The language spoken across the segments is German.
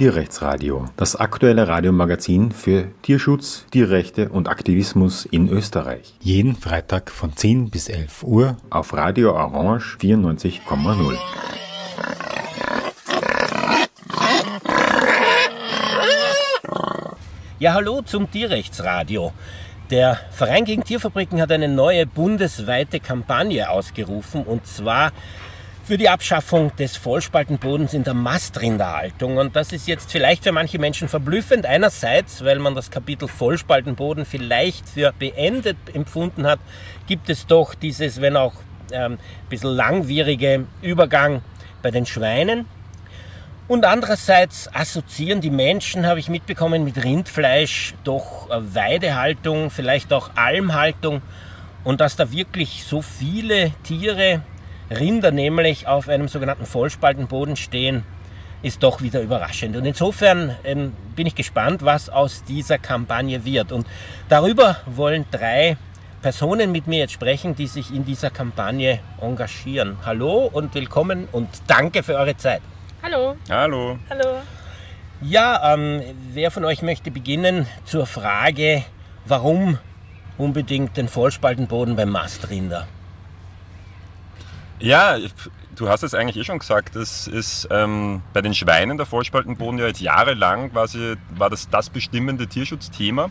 Tierrechtsradio, das aktuelle Radiomagazin für Tierschutz, Tierrechte und Aktivismus in Österreich. Jeden Freitag von 10 bis 11 Uhr auf Radio Orange 94,0. Ja, hallo zum Tierrechtsradio. Der Verein gegen Tierfabriken hat eine neue bundesweite Kampagne ausgerufen und zwar für die Abschaffung des Vollspaltenbodens in der Mastrinderhaltung. Und das ist jetzt vielleicht für manche Menschen verblüffend. Einerseits, weil man das Kapitel Vollspaltenboden vielleicht für beendet empfunden hat, gibt es doch dieses, wenn auch ähm, ein bisschen langwierige Übergang bei den Schweinen. Und andererseits assoziieren die Menschen, habe ich mitbekommen, mit Rindfleisch doch Weidehaltung, vielleicht auch Almhaltung. Und dass da wirklich so viele Tiere Rinder nämlich auf einem sogenannten Vollspaltenboden stehen, ist doch wieder überraschend. Und insofern ähm, bin ich gespannt, was aus dieser Kampagne wird. Und darüber wollen drei Personen mit mir jetzt sprechen, die sich in dieser Kampagne engagieren. Hallo und willkommen und danke für eure Zeit. Hallo. Hallo. Hallo. Ja, ähm, wer von euch möchte beginnen zur Frage, warum unbedingt den Vollspaltenboden beim Mastrinder? Ja, du hast es eigentlich eh schon gesagt. Das ist ähm, bei den Schweinen der Vollspaltenboden ja jetzt jahrelang quasi war das das bestimmende Tierschutzthema.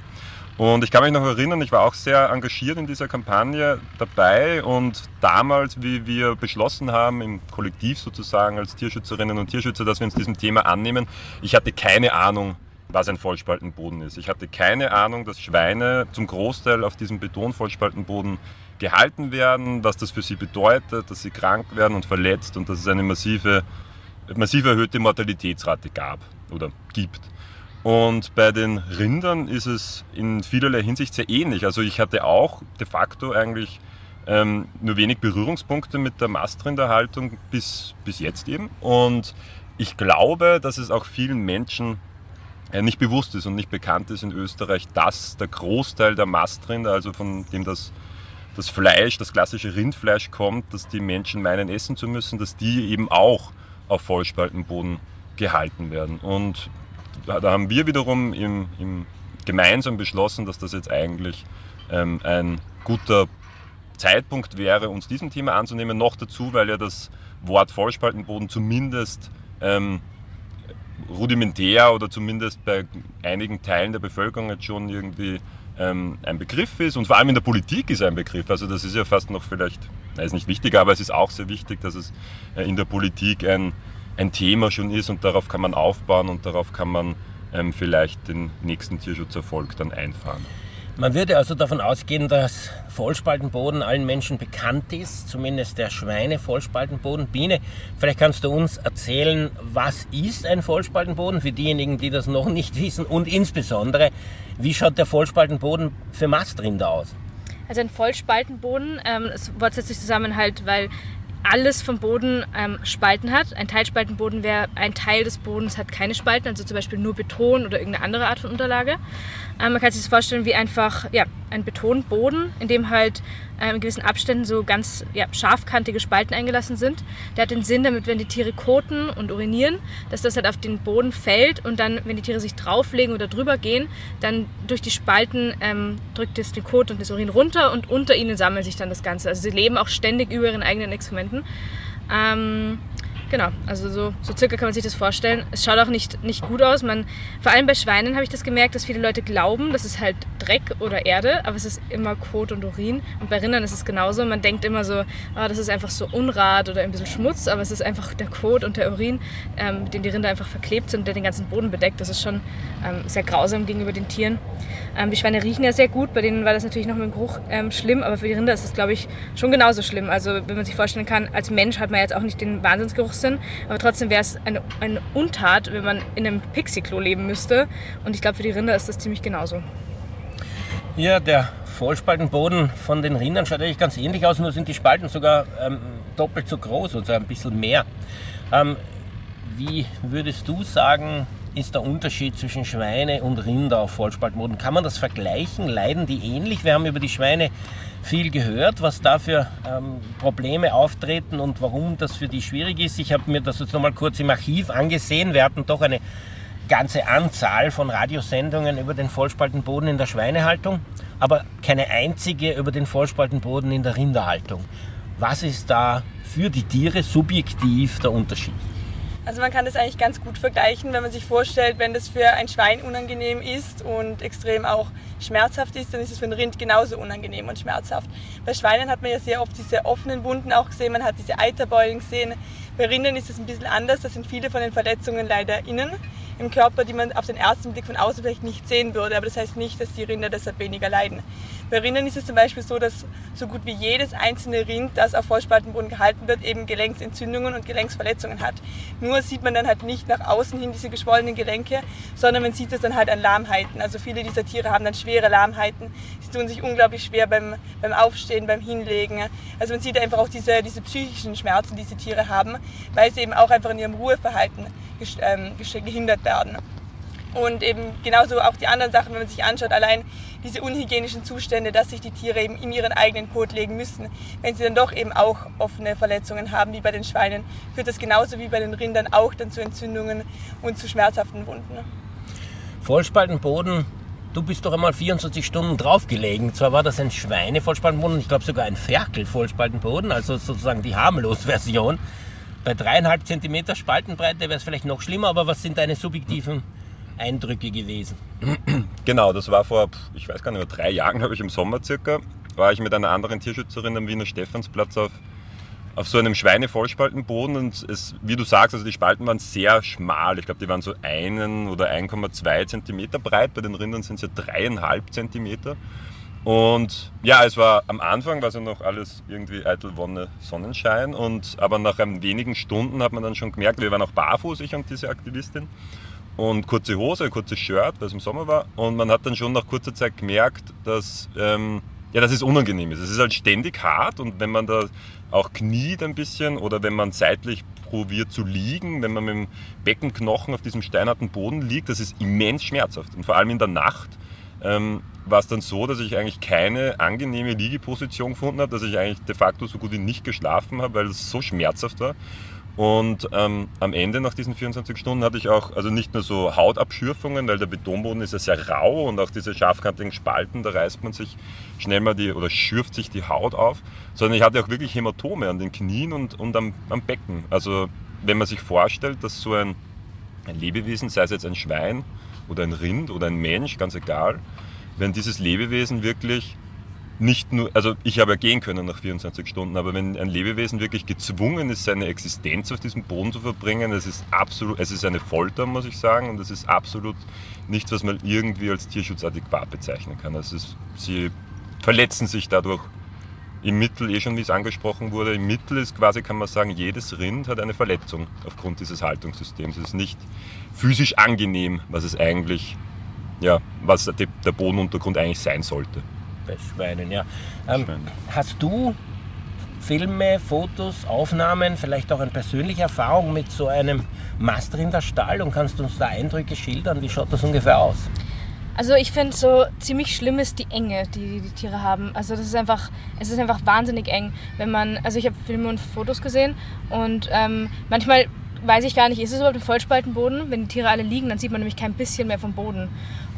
Und ich kann mich noch erinnern, ich war auch sehr engagiert in dieser Kampagne dabei und damals, wie wir beschlossen haben, im Kollektiv sozusagen als Tierschützerinnen und Tierschützer, dass wir uns diesem Thema annehmen, ich hatte keine Ahnung, was ein Vollspaltenboden ist. Ich hatte keine Ahnung, dass Schweine zum Großteil auf diesem Betonvollspaltenboden gehalten werden, was das für sie bedeutet, dass sie krank werden und verletzt und dass es eine massive, massiv erhöhte Mortalitätsrate gab oder gibt. Und bei den Rindern ist es in vielerlei Hinsicht sehr ähnlich. Also ich hatte auch de facto eigentlich ähm, nur wenig Berührungspunkte mit der Mastrinderhaltung bis, bis jetzt eben. Und ich glaube, dass es auch vielen Menschen äh, nicht bewusst ist und nicht bekannt ist in Österreich, dass der Großteil der Mastrinder, also von dem das das Fleisch, das klassische Rindfleisch kommt, dass die Menschen meinen essen zu müssen, dass die eben auch auf Vollspaltenboden gehalten werden. Und da, haben wir wiederum im, im gemeinsam beschlossen, dass das jetzt eigentlich ähm, ein guter Zeitpunkt wäre, uns diesem Thema anzunehmen. Noch dazu, weil ja das Wort Vollspaltenboden zumindest ähm, rudimentär oder zumindest bei einigen Teilen der Bevölkerung jetzt schon irgendwie ein Begriff ist und vor allem in der Politik ist ein Begriff. Also das ist ja fast noch vielleicht, na, ist nicht wichtiger, aber es ist auch sehr wichtig, dass es äh, in der Politik ein, ein Thema schon ist und darauf kann man aufbauen und darauf kann man ähm, vielleicht den nächsten Tierschutzerfolg dann einfahren. Man würde also davon ausgehen, dass Vollspaltenboden allen Menschen bekannt ist, zumindest der Schweine-Vollspaltenboden. Biene, vielleicht kannst du uns erzählen, was ist ein Vollspaltenboden für diejenigen, die das noch nicht wissen und insbesondere, wie schaut der Vollspaltenboden für Mastrinder aus? Also ein Vollspaltenboden, ähm, das Wort setzt sich zusammen halt, weil alles vom Boden ähm, Spalten hat. Ein Teilspaltenboden wäre, ein Teil des Bodens hat keine Spalten, also zum Beispiel nur Beton oder irgendeine andere Art von Unterlage. Ähm, man kann sich das vorstellen wie einfach ja, ein Betonboden, in dem halt ähm, in gewissen Abständen so ganz ja, scharfkantige Spalten eingelassen sind. Der hat den Sinn, damit wenn die Tiere koten und urinieren, dass das halt auf den Boden fällt und dann, wenn die Tiere sich drauflegen oder drüber gehen, dann durch die Spalten ähm, drückt es den Kot und das Urin runter und unter ihnen sammelt sich dann das Ganze. Also sie leben auch ständig über ihren eigenen Exkrementen. Ähm, Genau, also so, so circa kann man sich das vorstellen. Es schaut auch nicht, nicht gut aus. Man, vor allem bei Schweinen habe ich das gemerkt, dass viele Leute glauben, das ist halt Dreck oder Erde, aber es ist immer Kot und Urin. Und bei Rindern ist es genauso. Man denkt immer so, ah, das ist einfach so Unrat oder ein bisschen Schmutz, aber es ist einfach der Kot und der Urin, ähm, dem die Rinder einfach verklebt sind, der den ganzen Boden bedeckt. Das ist schon ähm, sehr grausam gegenüber den Tieren. Ähm, die Schweine riechen ja sehr gut, bei denen war das natürlich noch mit dem Geruch ähm, schlimm, aber für die Rinder ist es, glaube ich, schon genauso schlimm. Also wenn man sich vorstellen kann, als Mensch hat man jetzt auch nicht den Wahnsinnsgeruch sind. Aber trotzdem wäre es eine, eine Untat, wenn man in einem Pixie-Klo leben müsste. Und ich glaube, für die Rinder ist das ziemlich genauso. Ja, der Vollspaltenboden von den Rindern schaut eigentlich ganz ähnlich aus, nur sind die Spalten sogar ähm, doppelt so groß, also ein bisschen mehr. Ähm, wie würdest du sagen, ist der Unterschied zwischen Schweine und Rinder auf Vollspaltenboden? Kann man das vergleichen? Leiden die ähnlich? Wir haben über die Schweine viel gehört, was da für ähm, Probleme auftreten und warum das für die schwierig ist. Ich habe mir das jetzt nochmal kurz im Archiv angesehen. Wir hatten doch eine ganze Anzahl von Radiosendungen über den Vollspaltenboden in der Schweinehaltung, aber keine einzige über den Vollspaltenboden in der Rinderhaltung. Was ist da für die Tiere subjektiv der Unterschied? Also man kann das eigentlich ganz gut vergleichen, wenn man sich vorstellt, wenn das für ein Schwein unangenehm ist und extrem auch schmerzhaft ist, dann ist es für ein Rind genauso unangenehm und schmerzhaft. Bei Schweinen hat man ja sehr oft diese offenen Wunden auch gesehen, man hat diese Eiterbeulen gesehen. Bei Rindern ist es ein bisschen anders, da sind viele von den Verletzungen leider innen im Körper, die man auf den ersten Blick von außen vielleicht nicht sehen würde, aber das heißt nicht, dass die Rinder deshalb weniger leiden. Bei Rindern ist es zum Beispiel so, dass so gut wie jedes einzelne Rind, das auf Vollspaltenboden gehalten wird, eben Gelenksentzündungen und Gelenksverletzungen hat. Nur sieht man dann halt nicht nach außen hin diese geschwollenen Gelenke, sondern man sieht es dann halt an Lahmheiten. Also viele dieser Tiere haben dann schwere Lahmheiten. Sie tun sich unglaublich schwer beim, beim Aufstehen, beim Hinlegen. Also man sieht einfach auch diese, diese psychischen Schmerzen, die diese Tiere haben, weil sie eben auch einfach in ihrem Ruheverhalten ähm, gehindert werden. Und eben genauso auch die anderen Sachen, wenn man sich anschaut, allein diese unhygienischen Zustände, dass sich die Tiere eben in ihren eigenen Kot legen müssen, wenn sie dann doch eben auch offene Verletzungen haben, wie bei den Schweinen, führt das genauso wie bei den Rindern auch dann zu Entzündungen und zu schmerzhaften Wunden. Vollspaltenboden, du bist doch einmal 24 Stunden draufgelegen. Zwar war das ein Schweine-Vollspaltenboden, ich glaube sogar ein Ferkel-Vollspaltenboden, also sozusagen die harmlos Version. Bei dreieinhalb Zentimeter Spaltenbreite wäre es vielleicht noch schlimmer, aber was sind deine subjektiven Eindrücke gewesen? Genau, das war vor, ich weiß gar nicht drei Jahren, habe ich im Sommer circa, war ich mit einer anderen Tierschützerin am Wiener Stephansplatz auf, auf so einem Schweinevollspaltenboden und es, wie du sagst, also die Spalten waren sehr schmal. Ich glaube, die waren so einen oder 1,2 Zentimeter breit. Bei den Rindern sind es ja dreieinhalb Zentimeter. Und ja, es war am Anfang war es ja noch alles irgendwie eitel Wonne, Sonnenschein. Und, aber nach wenigen Stunden hat man dann schon gemerkt, wir waren auch barfuß, ich und diese Aktivistin und kurze Hose, kurzes Shirt, weil es im Sommer war. Und man hat dann schon nach kurzer Zeit gemerkt, dass, ähm, ja, dass es unangenehm ist. Es ist halt ständig hart und wenn man da auch kniet ein bisschen oder wenn man seitlich probiert zu liegen, wenn man mit dem Beckenknochen auf diesem steinharten Boden liegt, das ist immens schmerzhaft. Und vor allem in der Nacht ähm, war es dann so, dass ich eigentlich keine angenehme Liegeposition gefunden habe, dass ich eigentlich de facto so gut wie nicht geschlafen habe, weil es so schmerzhaft war. Und ähm, am Ende nach diesen 24 Stunden hatte ich auch, also nicht nur so Hautabschürfungen, weil der Betonboden ist ja sehr rau und auch diese scharfkantigen Spalten, da reißt man sich schnell mal die oder schürft sich die Haut auf, sondern ich hatte auch wirklich Hämatome an den Knien und, und am, am Becken. Also wenn man sich vorstellt, dass so ein, ein Lebewesen, sei es jetzt ein Schwein oder ein Rind oder ein Mensch, ganz egal, wenn dieses Lebewesen wirklich nicht nur, also ich habe ja gehen können nach 24 Stunden, aber wenn ein Lebewesen wirklich gezwungen ist, seine Existenz auf diesem Boden zu verbringen, es ist absolut, es ist eine Folter, muss ich sagen, und es ist absolut nichts, was man irgendwie als tierschutzadäquat bezeichnen kann. Also ist, sie verletzen sich dadurch im Mittel, eh schon wie es angesprochen wurde, im Mittel ist quasi, kann man sagen, jedes Rind hat eine Verletzung aufgrund dieses Haltungssystems. Es ist nicht physisch angenehm, was es eigentlich, ja, was der Bodenuntergrund eigentlich sein sollte Schweinen, ja. Ähm, hast du Filme, Fotos, Aufnahmen, vielleicht auch eine persönliche Erfahrung mit so einem Mastrinderstall und kannst du uns da Eindrücke schildern? Wie schaut das ungefähr aus? Also ich finde so ziemlich schlimm ist die Enge, die die Tiere haben. Also das ist einfach, es ist einfach wahnsinnig eng, wenn man, also ich habe Filme und Fotos gesehen und ähm, manchmal weiß ich gar nicht, ist es überhaupt ein Vollspaltenboden? Wenn die Tiere alle liegen, dann sieht man nämlich kein bisschen mehr vom Boden.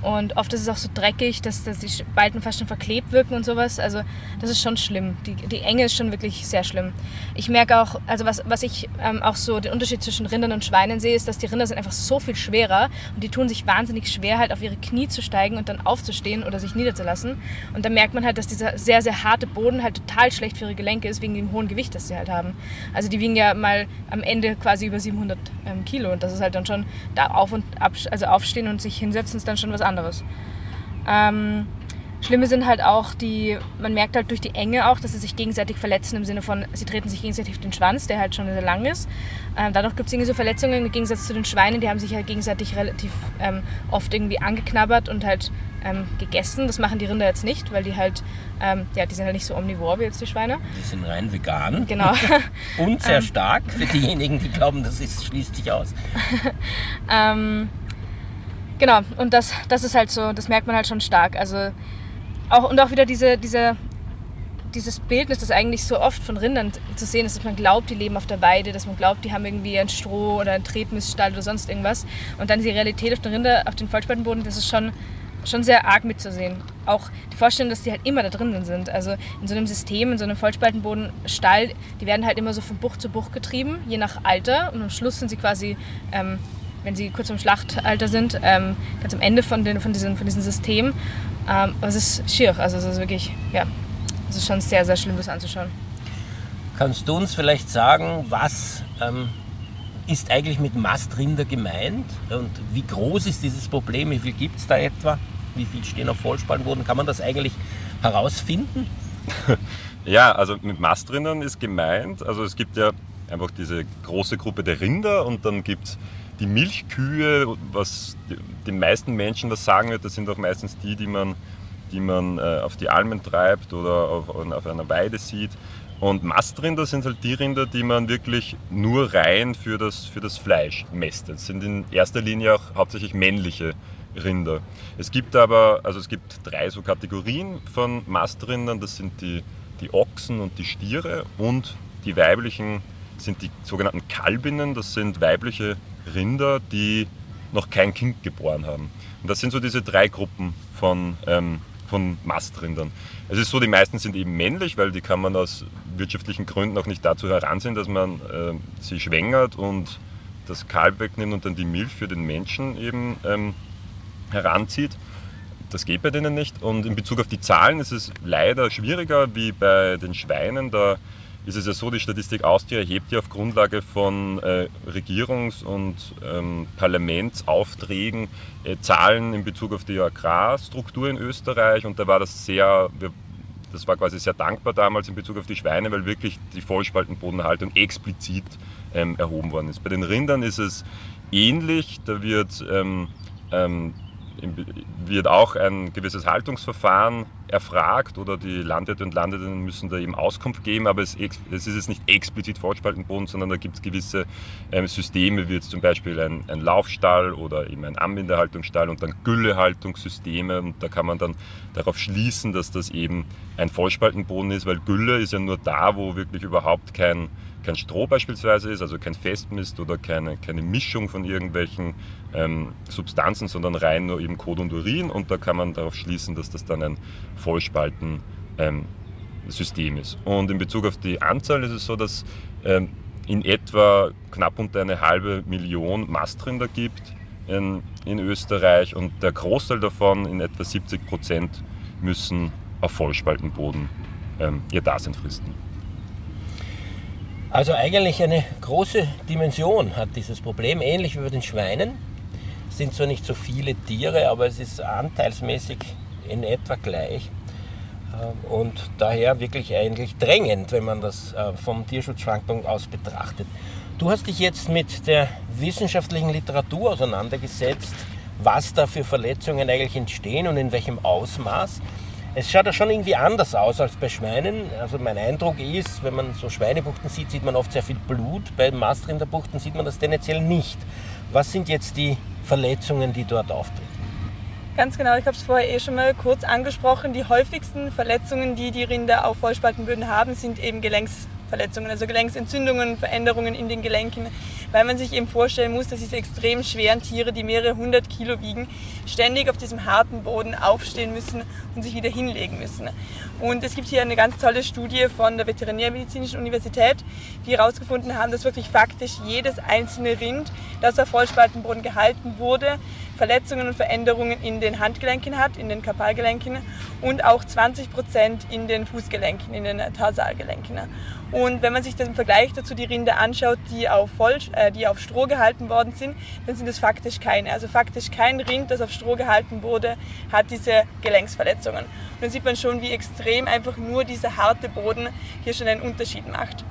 Und oft ist es auch so dreckig, dass, dass die Spalten fast schon verklebt wirken und sowas. Also das ist schon schlimm. Die, die Enge ist schon wirklich sehr schlimm. Ich merke auch, also was, was ich ähm, auch so den Unterschied zwischen Rindern und Schweinen sehe, ist, dass die Rinder sind einfach so viel schwerer und die tun sich wahnsinnig schwer, halt auf ihre Knie zu steigen und dann aufzustehen oder sich niederzulassen. Und da merkt man halt, dass dieser sehr, sehr harte Boden halt total schlecht für ihre Gelenke ist, wegen dem hohen Gewicht, das sie halt haben. Also die wiegen ja mal am Ende quasi über 700 ähm, Kilo und das ist halt dann schon da auf und ab, also aufstehen und sich hinsetzen ist dann schon was anderes anderes. Ähm, Schlimme sind halt auch die, man merkt halt durch die Enge auch, dass sie sich gegenseitig verletzen im Sinne von, sie treten sich gegenseitig auf den Schwanz, der halt schon sehr lang ist. Ähm, dadurch gibt es irgendwie so Verletzungen im Gegensatz zu den Schweinen, die haben sich ja gegenseitig relativ ähm, oft irgendwie angeknabbert und halt ähm, gegessen. Das machen die Rinder jetzt nicht, weil die halt, ähm, ja, die sind halt nicht so omnivor wie jetzt die Schweine. Die sind rein vegan. Genau. und sehr ähm. stark für diejenigen, die glauben, das ist, schließt sich aus. Genau, und das, das ist halt so, das merkt man halt schon stark. Also auch, und auch wieder diese, diese dieses Bildnis, das eigentlich so oft von Rindern zu sehen ist, dass man glaubt, die leben auf der Weide, dass man glaubt, die haben irgendwie ein Stroh oder einen Tretmiststall oder sonst irgendwas. Und dann die Realität auf den Rinder, auf den Vollspaltenboden, das ist schon, schon sehr arg mitzusehen. Auch die Vorstellung, dass die halt immer da drinnen sind. Also in so einem System, in so einem Vollspaltenbodenstall, die werden halt immer so von Bucht zu Bucht getrieben, je nach Alter. Und am Schluss sind sie quasi ähm, wenn sie kurz im Schlachtalter sind, ähm, ganz am Ende von, den, von, diesem, von diesem System. Ähm, aber es ist schier, also es ist wirklich, ja, es ist schon sehr, sehr schlimm, das anzuschauen. Kannst du uns vielleicht sagen, was ähm, ist eigentlich mit Mastrinder gemeint und wie groß ist dieses Problem? Wie viel gibt es da etwa? Wie viel stehen auf Vollspaltenboden? Kann man das eigentlich herausfinden? ja, also mit Mastrindern ist gemeint, also es gibt ja einfach diese große Gruppe der Rinder und dann gibt es die Milchkühe, was den meisten Menschen was sagen wird, das sind auch meistens die, die man, die man äh, auf die Almen treibt oder auf, auf einer Weide sieht. Und Mastrinder sind halt die Rinder, die man wirklich nur rein für das, für das Fleisch mästet. Das sind in erster Linie auch hauptsächlich männliche Rinder. Es gibt aber, also es gibt drei so Kategorien von Mastrindern. Das sind die, die Ochsen und die Stiere und die weiblichen sind die sogenannten Kalbinnen. Das sind weibliche Rinder, die noch kein Kind geboren haben. Und das sind so diese drei Gruppen von, ähm, von Mastrindern. Es ist so, die meisten sind eben männlich, weil die kann man aus wirtschaftlichen Gründen auch nicht dazu heranziehen, dass man äh, sie schwängert und das Kalb wegnimmt und dann die Milch für den Menschen eben ähm, heranzieht. Das geht bei denen nicht. Und in Bezug auf die Zahlen ist es leider schwieriger wie bei den Schweinen. Da ist es ja so, die Statistik Austria erhebt ja auf Grundlage von äh, Regierungs- und ähm, Parlamentsaufträgen äh, Zahlen in Bezug auf die Agrarstruktur in Österreich und da war das sehr, das war quasi sehr dankbar damals in Bezug auf die Schweine, weil wirklich die Vollspaltenbodenhaltung explizit ähm, erhoben worden ist. Bei den Rindern ist es ähnlich, da wird ähm, ähm wird auch ein gewisses Haltungsverfahren erfragt oder die Landwirte und Landwirtinnen müssen da eben Auskunft geben, aber es, es ist jetzt nicht explizit Vollspaltenboden, sondern da gibt es gewisse ähm, Systeme, wie jetzt zum Beispiel ein, ein, Laufstall oder eben ein Anbindehaltungsstall und dann Güllehaltungssysteme und da kann man dann darauf schließen, dass das eben ein Vollspaltenboden ist, weil Gülle ist ja nur da, wo wirklich überhaupt kein kein Stroh beispielsweise ist, also kein Festmist oder keine, keine Mischung von irgendwelchen ähm, Substanzen, sondern rein nur eben Kot und Urin und da kann man darauf schließen, dass das dann ein Vollspalten ähm, ist. Und in Bezug auf die Anzahl ist es so, dass ähm, in etwa knapp unter eine halbe Million Mastrinder gibt in, in Österreich und der Großteil davon, in etwa 70 Prozent, müssen auf Vollspaltenboden ähm, ihr Dasein fristen. Also eigentlich eine große Dimension hat dieses Problem, ähnlich wie bei den Schweinen. Es sind zwar nicht so viele Tiere, aber es ist anteilsmäßig in etwa gleich. Ähm, und daher wirklich eigentlich drängend, wenn man das äh, vom Tierschutzschwankpunkt aus betrachtet. Du hast dich jetzt mit der wissenschaftlichen Literatur auseinandergesetzt, was da für Verletzungen eigentlich entstehen und in welchem Ausmaß. Es schaut ja schon irgendwie anders aus als bei Schweinen. Also mein Eindruck ist, wenn man so Schweinebuchten sieht, sieht man oft sehr viel Blut. Bei Mastrinderbuchten sieht man das tendenziell nicht. Was sind jetzt die Verletzungen, die dort auftreten? Ganz genau, ich habe es vorher eh schon mal kurz angesprochen. Die häufigsten Verletzungen, die die Rinder auf Vollspaltenböden haben, sind eben Gelenksverletzungen, also Gelenksentzündungen, Veränderungen in den Gelenken, weil man sich eben vorstellen muss, dass diese extrem schweren Tiere, die mehrere hundert Kilo wiegen, ständig auf diesem harten Boden aufstehen müssen und sich wieder hinlegen müssen. Und es gibt hier eine ganz tolle Studie von der Veterinärmedizinischen Universität, die herausgefunden haben, dass wirklich faktisch jedes einzelne Rind, das auf Vollspaltenboden gehalten wurde, Verletzungen und Veränderungen in den Handgelenken hat, in den Kapalgelenken und auch 20 Prozent in den Fußgelenken, in den Tarsalgelenken. Und wenn man sich den Vergleich dazu die Rinde anschaut, die auf, Voll, äh, die auf Stroh gehalten worden sind, dann sind es faktisch keine. Also faktisch kein Rind, das auf Stroh gehalten wurde, hat diese Gelenksverletzungen. Und dann sieht man schon, wie extrem einfach nur dieser harte Boden hier schon einen Unterschied macht.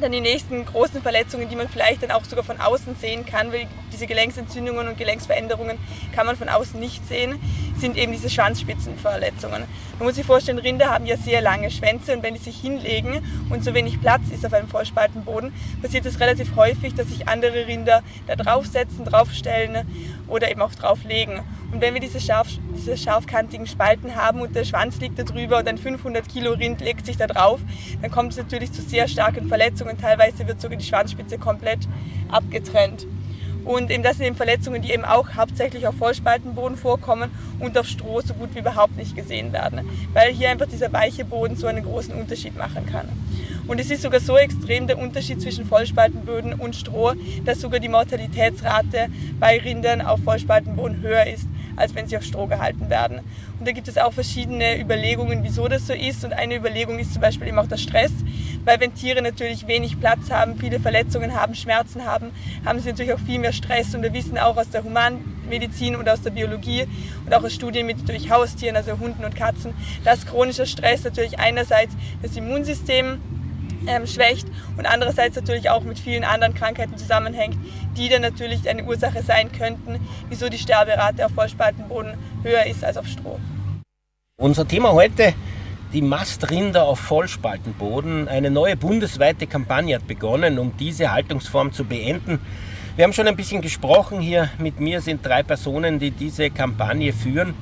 Dann die nächsten großen Verletzungen, die man vielleicht dann auch sogar von außen sehen kann, weil diese Gelenksentzündungen und Gelenksveränderungen kann man von außen nicht sehen, sind eben diese Schwanzspitzenverletzungen. Man muss sich vorstellen, Rinder haben ja sehr lange Schwänze und wenn die sich hinlegen und so wenig Platz ist auf einem Vollspaltenboden, passiert es relativ häufig, dass sich andere Rinder da draufsetzen, draufstellen oder eben auch drauflegen. Und wenn wir diese, scharf, diese scharfkantigen Spalten haben und der Schwanz liegt da drüber und ein 500 Kilo Rind legt sich da drauf, dann kommt es natürlich zu sehr starken Verletzungen. Teilweise wird sogar die Schwanzspitze komplett abgetrennt. Und eben das sind eben Verletzungen, die eben auch hauptsächlich auf Vollspaltenboden vorkommen und auf Stroh so gut wie überhaupt nicht gesehen werden, weil hier einfach dieser weiche Boden so einen großen Unterschied machen kann. Und es ist sogar so extrem der Unterschied zwischen Vollspaltenböden und Stroh, dass sogar die Mortalitätsrate bei Rindern auf Vollspaltenboden höher ist als wenn sie auf Stroh gehalten werden. Und da gibt es auch verschiedene Überlegungen, wieso das so ist. Und eine Überlegung ist zum Beispiel eben auch der Stress, weil wenn Tiere natürlich wenig Platz haben, viele Verletzungen haben, Schmerzen haben, haben sie natürlich auch viel mehr Stress. Und wir wissen auch aus der Humanmedizin und aus der Biologie und auch aus Studien mit natürlich Haustieren, also Hunden und Katzen, dass chronischer Stress natürlich einerseits das Immunsystem ähm, schwächt und andererseits natürlich auch mit vielen anderen Krankheiten zusammenhängt, die dann natürlich eine Ursache sein könnten, wieso die Sterberate auf Vollspaltenboden höher ist als auf Stroh. Unser Thema heute, die Mastrinder auf Vollspaltenboden. Eine neue bundesweite Kampagne hat begonnen, um diese Haltungsform zu beenden. Wir haben schon ein bisschen gesprochen. Hier mit mir sind drei Personen, die diese Kampagne führen.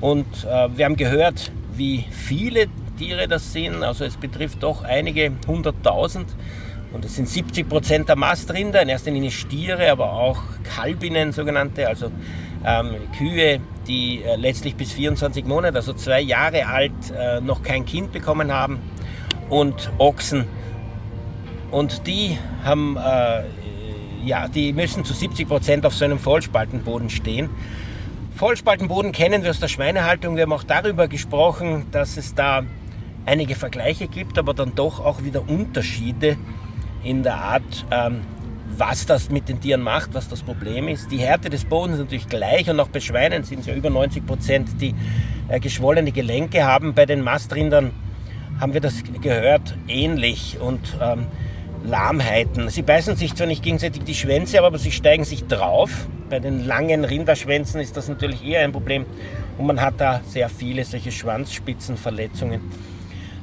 Und äh, wir haben gehört, wie viele Tiere das sind. Also es betrifft doch einige hunderttausend. Und es sind 70 Prozent der Mastrinder, in erster Linie Stiere, aber auch Kalbinnen sogenannte, also ähm, Kühe, die äh, letztlich bis 24 Monate, also zwei Jahre alt, äh, noch kein Kind bekommen haben und Ochsen. Und die haben, äh, ja, die müssen zu 70 Prozent auf so einem Vollspaltenboden stehen. Vollspaltenboden kennen wir aus der Schweinehaltung. Wir haben auch darüber gesprochen, dass es da einige Vergleiche gibt, aber dann doch auch wieder Unterschiede in der Art, ähm, was das mit den Tieren macht, was das Problem ist. Die Härte des Bodens ist natürlich gleich und auch bei Schweinen sind es ja über 90 Prozent, die äh, geschwollene Gelenke haben. Bei den Mastrindern haben wir das gehört, ähnlich und ähm, Lahmheiten. Sie beißen sich zwar nicht gegenseitig die Schwänze, aber sie steigen sich drauf. Bei den langen Rinderschwänzen ist das natürlich eher ein Problem und man hat da sehr viele solche Schwanzspitzenverletzungen.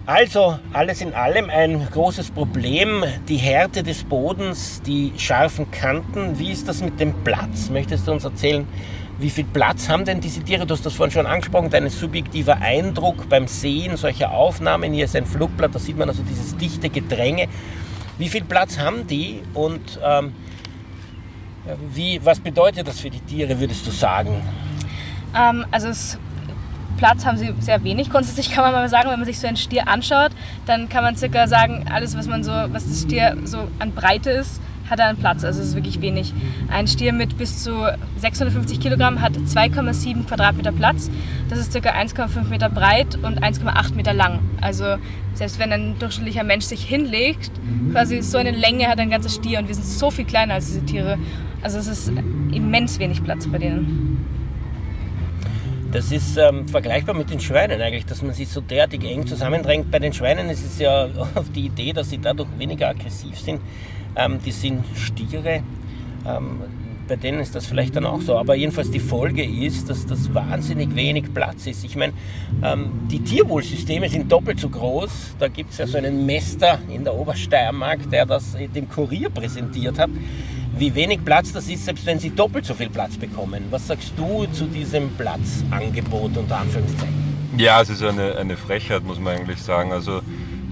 Also alles in allem ein großes Problem, die Härte des Bodens, die scharfen Kanten. Wie ist das mit dem Platz? Möchtest du uns erzählen, wie viel Platz haben denn diese Tiere? Du hast das vorhin schon angesprochen, dein subjektiver Eindruck beim Sehen solcher Aufnahmen. Hier ist ein Flugblatt, da sieht man also dieses dichte Gedränge. Wie viel Platz haben die und ähm, wie, was bedeutet das für die Tiere, würdest du sagen? Ähm, also es Platz haben sie sehr wenig. Grundsätzlich kann man mal sagen, wenn man sich so einen Stier anschaut, dann kann man circa sagen, alles, was man so, was das Stier so an Breite ist, hat er einen Platz. Also es ist wirklich wenig. Ein Stier mit bis zu 650 Kilogramm hat 2,7 Quadratmeter Platz. Das ist circa 1,5 Meter breit und 1,8 Meter lang. Also selbst wenn ein durchschnittlicher Mensch sich hinlegt, quasi so eine Länge hat ein ganzer Stier und wir sind so viel kleiner als diese Tiere. Also es ist immens wenig Platz bei denen. Das ist ähm, vergleichbar mit den Schweinen eigentlich, dass man sich so derartig eng zusammendrängt. Bei den Schweinen ist es ja auf die Idee, dass sie dadurch weniger aggressiv sind. Ähm, die sind Stiere. Ähm, bei denen ist das vielleicht dann auch so. Aber jedenfalls die Folge ist, dass das wahnsinnig wenig Platz ist. Ich meine, ähm, die Tierwohlsysteme sind doppelt so groß. Da gibt es ja so einen Mester in der Obersteiermark, der das dem Kurier präsentiert hat wie wenig Platz das ist, selbst wenn sie doppelt so viel Platz bekommen. Was sagst du zu diesem Platzangebot unter Anführungszeichen? Ja, es ist eine, eine Frechheit, muss man eigentlich sagen. Also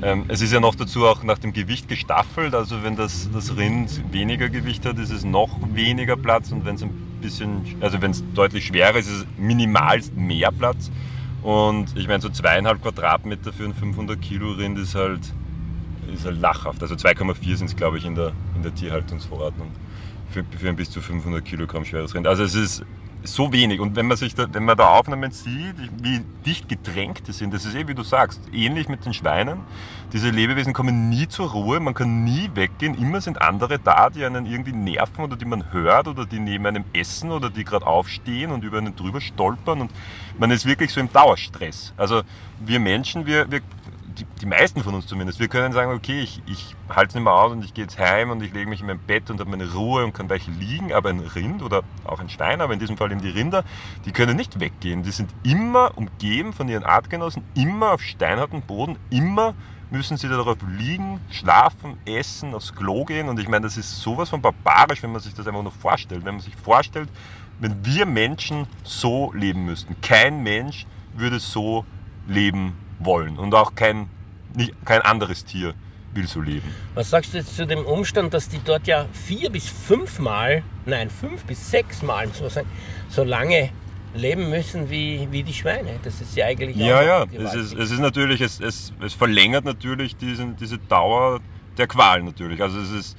ähm, es ist ja noch dazu auch nach dem Gewicht gestaffelt. Also wenn das, das Rind weniger Gewicht hat, ist es noch weniger Platz und wenn es ein bisschen, also wenn es deutlich schwerer ist, ist es minimalst mehr Platz. Und ich meine, so zweieinhalb Quadratmeter für ein 500 Kilo Rind ist halt, ist halt lachhaft. Also 2,4 sind es, glaube ich, in der, in der Tierhaltungsverordnung für, für ein bis zu 500 Kilogramm schweres Rind. Also es ist so wenig. Und wenn man, sich da, wenn man da Aufnahmen sieht, wie dicht gedrängt die sind, das ist eh, wie du sagst, ähnlich mit den Schweinen. Diese Lebewesen kommen nie zur Ruhe, man kann nie weggehen. Immer sind andere da, die einen irgendwie nerven oder die man hört oder die neben einem essen oder die gerade aufstehen und über einen drüber stolpern. Und man ist wirklich so im Dauerstress. Also wir Menschen, wir, wir die, die, meisten von uns zumindest, wir können sagen, okay, ich, ich halte es nicht mehr aus und ich gehe jetzt heim und ich lege mich in mein Bett und habe meine Ruhe und kann weich liegen, aber ein Rind oder auch ein Schwein, aber in diesem Fall eben die Rinder, die können nicht weggehen. Die sind immer umgeben von ihren Artgenossen, immer auf steinhartem Boden, immer müssen sie darauf liegen, schlafen, essen, aufs Klo gehen und ich meine, das ist sowas von barbarisch, wenn man sich das einfach nur vorstellt. Wenn man sich vorstellt, wenn wir Menschen so leben müssten. Kein Mensch würde so leben wollen und auch kein, nicht, kein anderes Tier will so leben. Was sagst du jetzt zu dem Umstand, dass die dort ja vier bis fünfmal, nein, fünf bis sechsmal, muss man sagen, so lange leben müssen wie, wie die Schweine. Das ist ja eigentlich Ja, ja, es ist, es ist natürlich, es, es, es verlängert natürlich diesen, diese Dauer der Qual natürlich. Also es ist,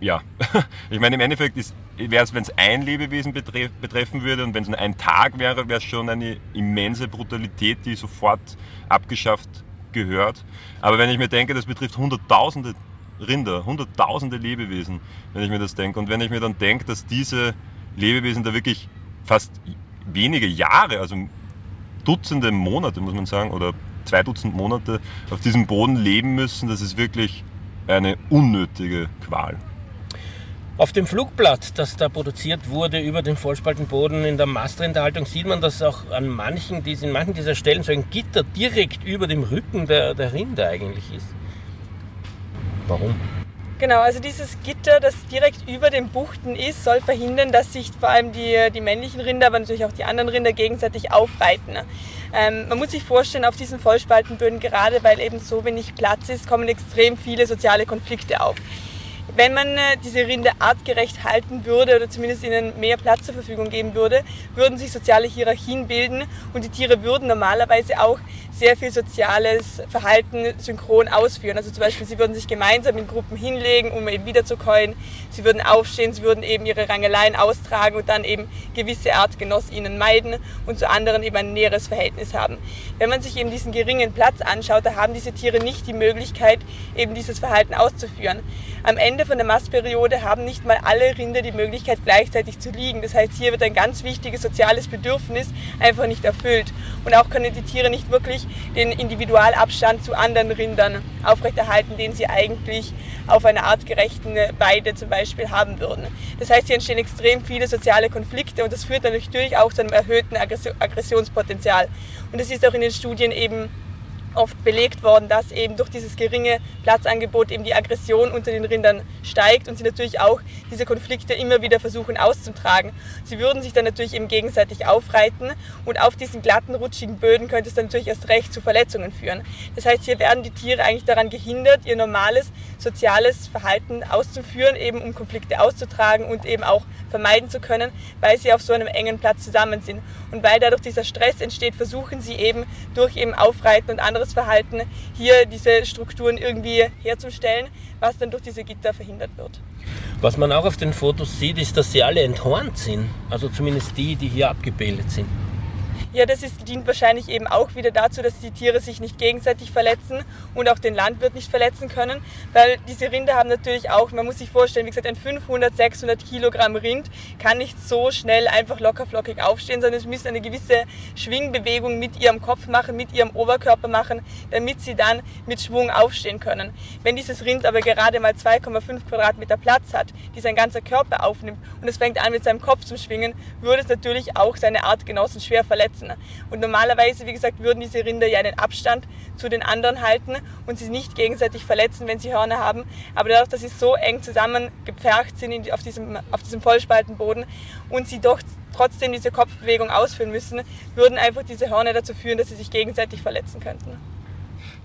ja, ich meine im Endeffekt wäre es, wenn es ein Lebewesen betreff, betreffen würde und wenn es nur ein Tag wäre, wäre es schon eine immense Brutalität, die sofort abgeschafft gehört. Aber wenn ich mir denke, das betrifft hunderttausende Rinder, hunderttausende Lebewesen, wenn ich mir das denke. Und wenn ich mir dann denke, dass diese Lebewesen da wirklich fast wenige Jahre, also Dutzende Monate, muss man sagen, oder zwei Dutzend Monate auf diesem Boden leben müssen, das ist wirklich eine unnötige Qual. Auf dem Flugblatt, das da produziert wurde über den Vollspaltenboden in der Mastrinderhaltung, sieht man, dass auch an manchen, in manchen dieser Stellen so ein Gitter direkt über dem Rücken der, der Rinder eigentlich ist. Warum? Genau, also dieses Gitter, das direkt über den Buchten ist, soll verhindern, dass sich vor allem die, die männlichen Rinder, aber natürlich auch die anderen Rinder gegenseitig aufreiten. Ähm, man muss sich vorstellen, auf diesen Vollspaltenböden, gerade weil eben so wenig Platz ist, kommen extrem viele soziale Konflikte auf. Wenn man äh, diese Rinde artgerecht halten würde oder zumindest ihnen mehr Platz zur Verfügung geben würde, würden sich soziale Hierarchien bilden und die Tiere würden normalerweise auch sehr viel soziales Verhalten synchron ausführen. Also zum Beispiel, sie würden sich gemeinsam in Gruppen hinlegen, um eben wiederzukäuen. Sie würden aufstehen, sie würden eben ihre Rangeleien austragen und dann eben gewisse Artgenossinnen meiden und zu anderen eben ein näheres Verhältnis haben. Wenn man sich eben diesen geringen Platz anschaut, da haben diese Tiere nicht die Möglichkeit, eben dieses Verhalten auszuführen. Am Ende von der Mastperiode haben nicht mal alle Rinder die Möglichkeit, gleichzeitig zu liegen. Das heißt, hier wird ein ganz wichtiges soziales Bedürfnis einfach nicht erfüllt. Und auch können die Tiere nicht wirklich den Individualabstand zu anderen Rindern aufrechterhalten, den sie eigentlich auf einer artgerechten Weide zum Beispiel haben würden. Das heißt, hier entstehen extrem viele soziale Konflikte und das führt dann natürlich auch zu einem erhöhten Aggressionspotenzial. Und das ist auch in den Studien eben oft belegt worden, dass eben durch dieses geringe Platzangebot eben die Aggression unter den Rindern steigt und sie natürlich auch diese Konflikte immer wieder versuchen auszutragen. Sie würden sich dann natürlich eben gegenseitig aufreiten und auf diesen glatten, rutschigen Böden könnte es dann natürlich erst recht zu Verletzungen führen. Das heißt, hier werden die Tiere eigentlich daran gehindert, ihr normales soziales Verhalten auszuführen, eben um Konflikte auszutragen und eben auch vermeiden zu können, weil sie auf so einem engen Platz zusammen sind. Und weil dadurch dieser Stress entsteht, versuchen sie eben durch eben Aufreiten und anderes Verhalten hier diese Strukturen irgendwie herzustellen, was dann durch diese Gitter verhindert wird. Was man auch auf den Fotos sieht, ist, dass sie alle enthornt sind. Also zumindest die, die hier abgebildet sind. Ja, das ist, dient wahrscheinlich eben auch wieder dazu, dass die Tiere sich nicht gegenseitig verletzen und auch den Landwirt nicht verletzen können, weil diese Rinder haben natürlich auch, man muss sich vorstellen, wie gesagt, ein 500, 600 Kilogramm Rind kann nicht so schnell einfach lockerflockig aufstehen, sondern es müssen eine gewisse Schwingbewegung mit ihrem Kopf machen, mit ihrem Oberkörper machen, damit sie dann mit Schwung aufstehen können. Wenn dieses Rind aber gerade mal 2,5 Quadratmeter Platz hat, die sein ganzer Körper aufnimmt und es fängt an mit seinem Kopf zu schwingen, würde es natürlich auch seine Artgenossen schwer verletzen setzen. Und normalerweise, wie gesagt, würden diese Rinder ja einen Abstand zu den anderen halten und sie nicht gegenseitig verletzen, wenn sie Hörner haben. Aber dadurch, dass sie so eng zusammengepfercht sind auf diesem, auf diesem Vollspaltenboden und sie doch trotzdem diese Kopfbewegung ausführen müssen, würden einfach diese Hörner dazu führen, dass sie sich gegenseitig verletzen könnten.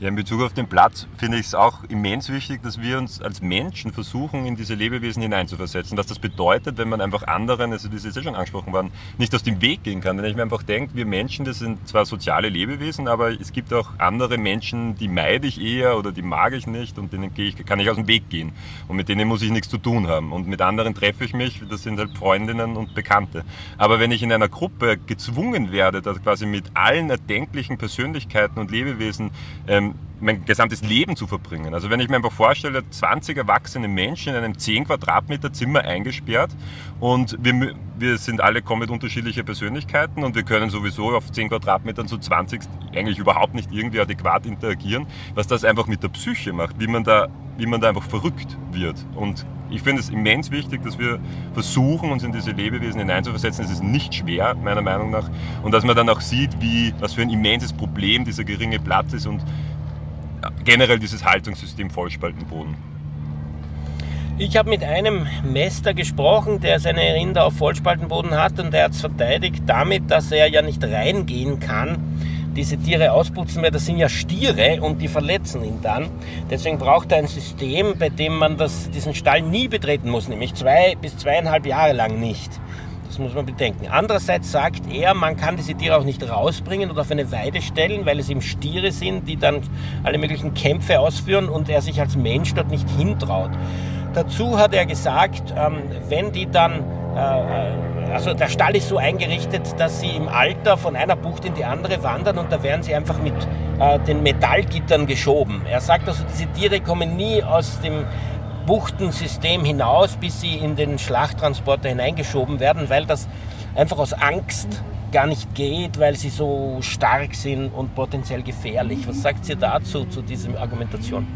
Ja, in Bezug auf den Platz finde ich es auch immens wichtig, dass wir uns als Menschen versuchen, in diese Lebewesen hineinzuversetzen. Dass das bedeutet, wenn man einfach anderen, also das ist ja schon angesprochen worden, nicht aus dem Weg gehen kann. Wenn ich mir einfach denke, wir Menschen, das sind zwar soziale Lebewesen, aber es gibt auch andere Menschen, die meide ich eher oder die mag ich nicht und denen ich, kann ich aus dem Weg gehen. Und mit denen muss ich nichts zu tun haben. Und mit anderen treffe ich mich, das sind halt Freundinnen und Bekannte. Aber wenn ich in einer Gruppe gezwungen werde, dass quasi mit allen erdenklichen Persönlichkeiten und Lebewesen ähm, mein gesamtes Leben zu verbringen. Also wenn ich mir einfach vorstelle, 20 erwachsene Menschen in einem 10 Quadratmeter Zimmer eingesperrt und wir, wir sind alle komplett unterschiedliche Persönlichkeiten und wir können sowieso auf 10 Quadratmetern zu 20 eigentlich überhaupt nicht irgendwie adäquat interagieren, was das einfach mit der Psyche macht, wie man da, wie man da einfach verrückt wird. Und ich finde es immens wichtig, dass wir versuchen, uns in diese Lebewesen hineinzuversetzen. Es ist nicht schwer, meiner Meinung nach. Und dass man dann auch sieht, wie, was für ein immenses Problem dieser geringe Platz ist und generell dieses Haltungssystem Vollspaltenboden. Ich habe mit einem Mester gesprochen, der seine Rinder auf Vollspaltenboden hat und der hat es verteidigt damit, dass er ja nicht reingehen kann, diese Tiere ausputzen, weil das sind ja Stiere und die verletzen ihn dann. Deswegen braucht er ein System, bei dem man das, diesen Stall nie betreten muss, nämlich zwei bis zweieinhalb Jahre lang nicht. Das muss man bedenken. Andererseits sagt er, man kann diese Tiere auch nicht rausbringen oder auf eine Weide stellen, weil es eben Stiere sind, die dann alle möglichen Kämpfe ausführen und er sich als Mensch dort nicht hintraut. Dazu hat er gesagt, ähm, wenn die dann, äh, also der Stall ist so eingerichtet, dass sie im Alter von einer Bucht in die andere wandern und da werden sie einfach mit äh, den Metallgittern geschoben. Er sagt also, diese Tiere kommen nie aus dem Buchtensystem hinaus, bis sie in den Schlachttransporter hineingeschoben werden, weil das einfach aus Angst gar nicht geht, weil sie so stark sind und potenziell gefährlich. Was sagt ihr dazu, zu dieser Argumentation?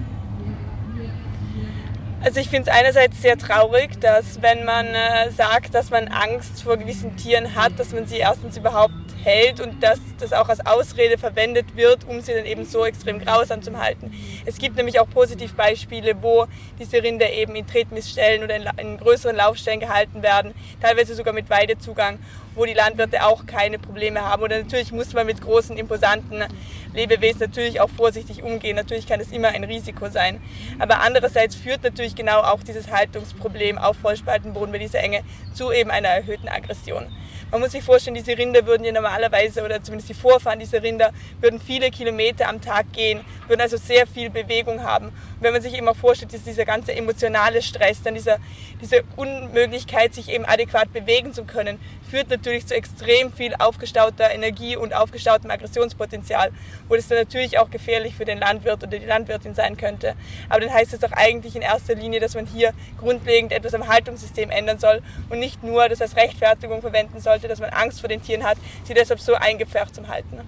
Also ich finde es einerseits sehr traurig, dass wenn man äh, sagt, dass man Angst vor gewissen Tieren hat, dass man sie erstens überhaupt hält und dass das auch als Ausrede verwendet wird, um sie dann eben so extrem grausam zu halten. Es gibt nämlich auch Positivbeispiele, wo diese Rinder eben in Tretmissstellen oder in, größeren Laufstellen gehalten werden, teilweise sogar mit Weidezugang, wo die Landwirte auch keine Probleme haben. Oder natürlich muss man mit großen, imposanten Lebewesen natürlich auch vorsichtig umgehen. Natürlich kann es immer ein Risiko sein. Aber andererseits führt natürlich genau auch dieses Haltungsproblem auf Vollspaltenboden bei dieser Enge zu eben einer erhöhten Aggression. Man muss sich vorstellen, diese Rinder würden ja normalerweise, oder zumindest die Vorfahren dieser Rinder, würden viele Kilometer am Tag gehen, würden also sehr viel Bewegung haben. Und wenn man sich eben auch vorstellt, dass dieser ganze emotionale Stress, dann dieser, diese Unmöglichkeit, sich eben adäquat bewegen zu können, führt natürlich zu extrem viel aufgestauter Energie und aufgestautem Aggressionspotenzial, wo das dann natürlich auch gefährlich für den Landwirt oder die Landwirtin sein könnte. Aber dann heißt es doch eigentlich in erster Linie, dass man hier grundlegend etwas am Haltungssystem ändern soll und nicht nur das als Rechtfertigung verwenden sollte, dass man Angst vor den Tieren hat, sie deshalb so eingepfercht zum Halten.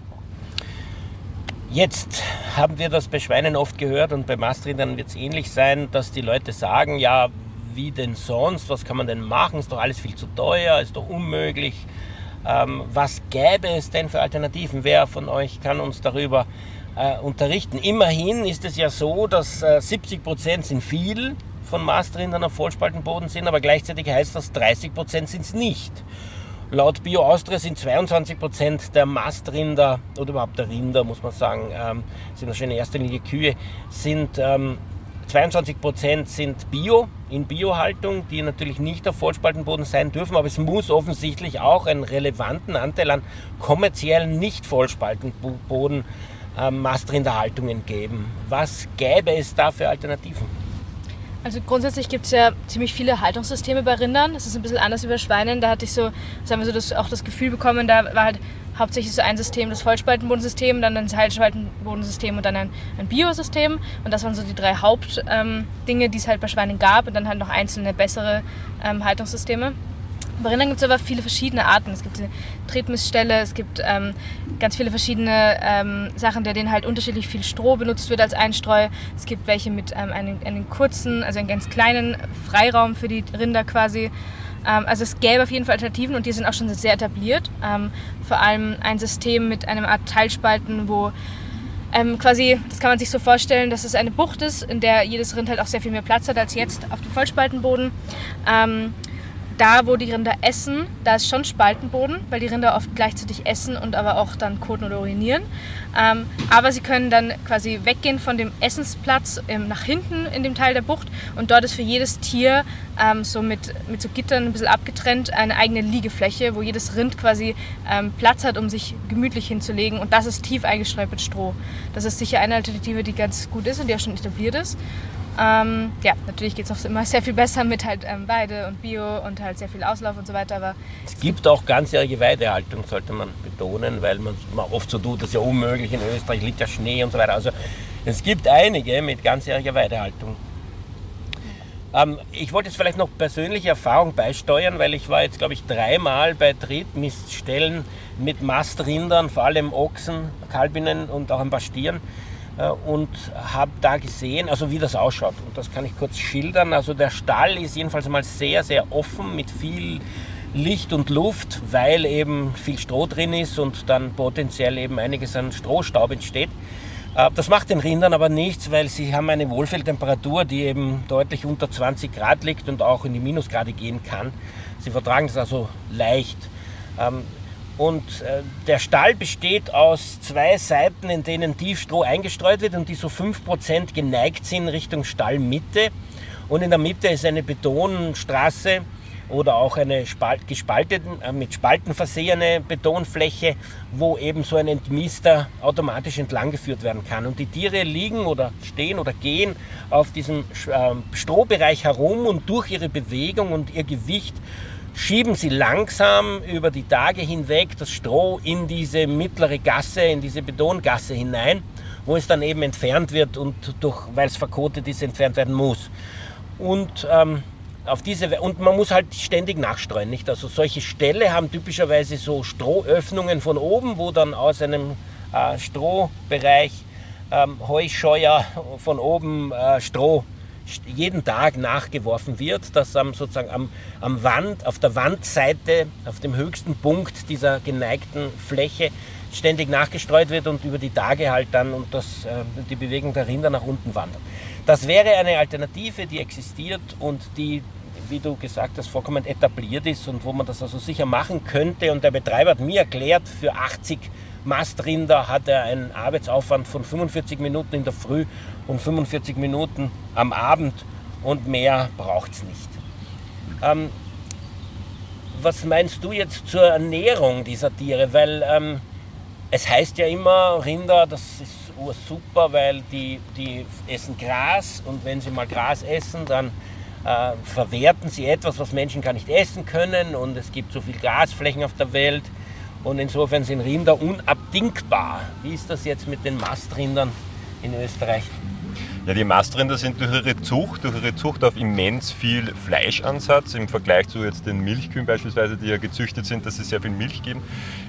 Jetzt haben wir das bei Schweinen oft gehört und bei Mastrindern wird es ähnlich sein, dass die Leute sagen, ja, wie denn sonst? Was kann man denn machen? Ist doch alles viel zu teuer, ist doch unmöglich. Ähm, was gäbe es denn für Alternativen? Wer von euch kann uns darüber äh, unterrichten? Immerhin ist es ja so, dass äh, 70 Prozent sind viel von Mastrindern auf Vollspaltenboden sind, aber gleichzeitig heißt das 30 Prozent sind es nicht. Laut Bio Austria sind 22 Prozent der Mastrinder oder überhaupt der Rinder, muss man sagen, ähm, sind wahrscheinlich in erster Linie Kühe, sind ähm, 22 Prozent sind Bio, in Biohaltung, die natürlich nicht auf Vollspaltenboden sein dürfen, aber es muss offensichtlich auch einen relevanten Anteil an kommerziellen Nicht-Vollspaltenboden äh, Mastrinderhaltungen geben. Was gäbe es da für Alternativen? Also grundsätzlich gibt es ja ziemlich viele Haltungssysteme bei Rindern. Das ist ein bisschen anders wie bei Schweinen. Da hatte ich so, sagen wir so, das, auch das Gefühl bekommen, da war halt hauptsächlich so ein System, das Vollspaltenbodensystem, dann ein Teilspaltenbodensystem und dann ein, ein Biosystem. Und das waren so die drei Hauptdinge, ähm, die es halt bei Schweinen gab und dann halt noch einzelne bessere ähm, Haltungssysteme. Bei Rindern gibt es aber viele verschiedene Arten. Es gibt Tretmissstelle, es gibt ähm, ganz viele verschiedene ähm, Sachen, der denen halt unterschiedlich viel Stroh benutzt wird als Einstreu. Es gibt welche mit ähm, einem, einem kurzen, also einem ganz kleinen Freiraum für die Rinder quasi. Ähm, also es gäbe auf jeden Fall Alternativen und die sind auch schon sehr etabliert. Ähm, vor allem ein System mit einer Art Teilspalten, wo ähm, quasi, das kann man sich so vorstellen, dass es eine Bucht ist, in der jedes Rind halt auch sehr viel mehr Platz hat als jetzt auf dem Vollspaltenboden. Ähm, da, wo die Rinder essen, da ist schon Spaltenboden, weil die Rinder oft gleichzeitig essen und aber auch dann koten oder urinieren. Ähm, aber sie können dann quasi weggehen von dem Essensplatz ähm, nach hinten in dem Teil der Bucht und dort ist für jedes Tier ähm, so mit, mit so Gittern ein bisschen abgetrennt eine eigene Liegefläche, wo jedes Rind quasi ähm, Platz hat, um sich gemütlich hinzulegen und das ist tief eingestreut mit Stroh. Das ist sicher eine Alternative, die ganz gut ist und die auch schon etabliert ist. Ähm, ja, natürlich geht es auch immer sehr viel besser mit halt ähm, Weide und Bio und halt sehr viel Auslauf und so weiter. Aber es gibt auch ganzjährige Weidehaltung, sollte man betonen, weil man, man oft so tut, das ist ja unmöglich, in Österreich liegt ja Schnee und so weiter. Also Es gibt einige mit ganzjähriger Weidehaltung. Ähm, ich wollte jetzt vielleicht noch persönliche Erfahrung beisteuern, weil ich war jetzt, glaube ich, dreimal bei Tretmiststellen mit Mastrindern, vor allem Ochsen, Kalbinnen und auch ein paar Stieren und habe da gesehen, also wie das ausschaut. Und das kann ich kurz schildern. Also der Stall ist jedenfalls mal sehr, sehr offen mit viel Licht und Luft, weil eben viel Stroh drin ist und dann potenziell eben einiges an Strohstaub entsteht. Äh, das macht den Rindern aber nichts, weil sie haben eine Wohlfühltemperatur, die eben deutlich unter 20 Grad liegt und auch in die Minusgrade gehen kann. Sie vertragen das also leicht. Und äh, der Stall besteht aus zwei Seiten, in denen Tiefstroh eingestreut wird und die so 5% geneigt sind Richtung Stallmitte. Und in der Mitte ist eine Betonstraße, oder auch eine Spalt, gespalteten, äh, mit Spalten versehene Betonfläche, wo eben so ein Entmister automatisch entlang geführt werden kann. Und die Tiere liegen oder stehen oder gehen auf diesem äh, Strohbereich herum und durch ihre Bewegung und ihr Gewicht schieben sie langsam über die Tage hinweg das Stroh in diese mittlere Gasse, in diese Betongasse hinein, wo es dann eben entfernt wird und durch, weil es verkotet ist, entfernt werden muss. Und ähm, auf diese und man muss halt ständig nachstreuen, nicht? Also solche Ställe haben typischerweise so Strohöffnungen von oben, wo dann aus einem äh, Strohbereich ähm, Heuscheuer von oben äh, Stroh jeden Tag nachgeworfen wird, dass am, sozusagen am, am Wand, auf der Wandseite, auf dem höchsten Punkt dieser geneigten Fläche ständig nachgestreut wird und über die Tage halt dann und das, äh, die Bewegung der Rinder nach unten wandert. Das wäre eine Alternative, die existiert und die wie du gesagt hast, vollkommen etabliert ist und wo man das also sicher machen könnte. Und der Betreiber hat mir erklärt, für 80 Mastrinder hat er einen Arbeitsaufwand von 45 Minuten in der Früh und 45 Minuten am Abend und mehr braucht es nicht. Ähm, was meinst du jetzt zur Ernährung dieser Tiere? Weil ähm, es heißt ja immer, Rinder, das ist super, weil die, die essen Gras und wenn sie mal Gras essen, dann äh, verwerten sie etwas, was Menschen gar nicht essen können und es gibt so viele Grasflächen auf der Welt und insofern sind Rinder unabdingbar. Wie ist das jetzt mit den Mastrindern in Österreich? Ja, die Mastrinder sind durch ihre Zucht, durch ihre Zucht auf immens viel Fleischansatz im Vergleich zu jetzt den Milchkühen beispielsweise, die ja gezüchtet sind, dass sie sehr viel Milch geben.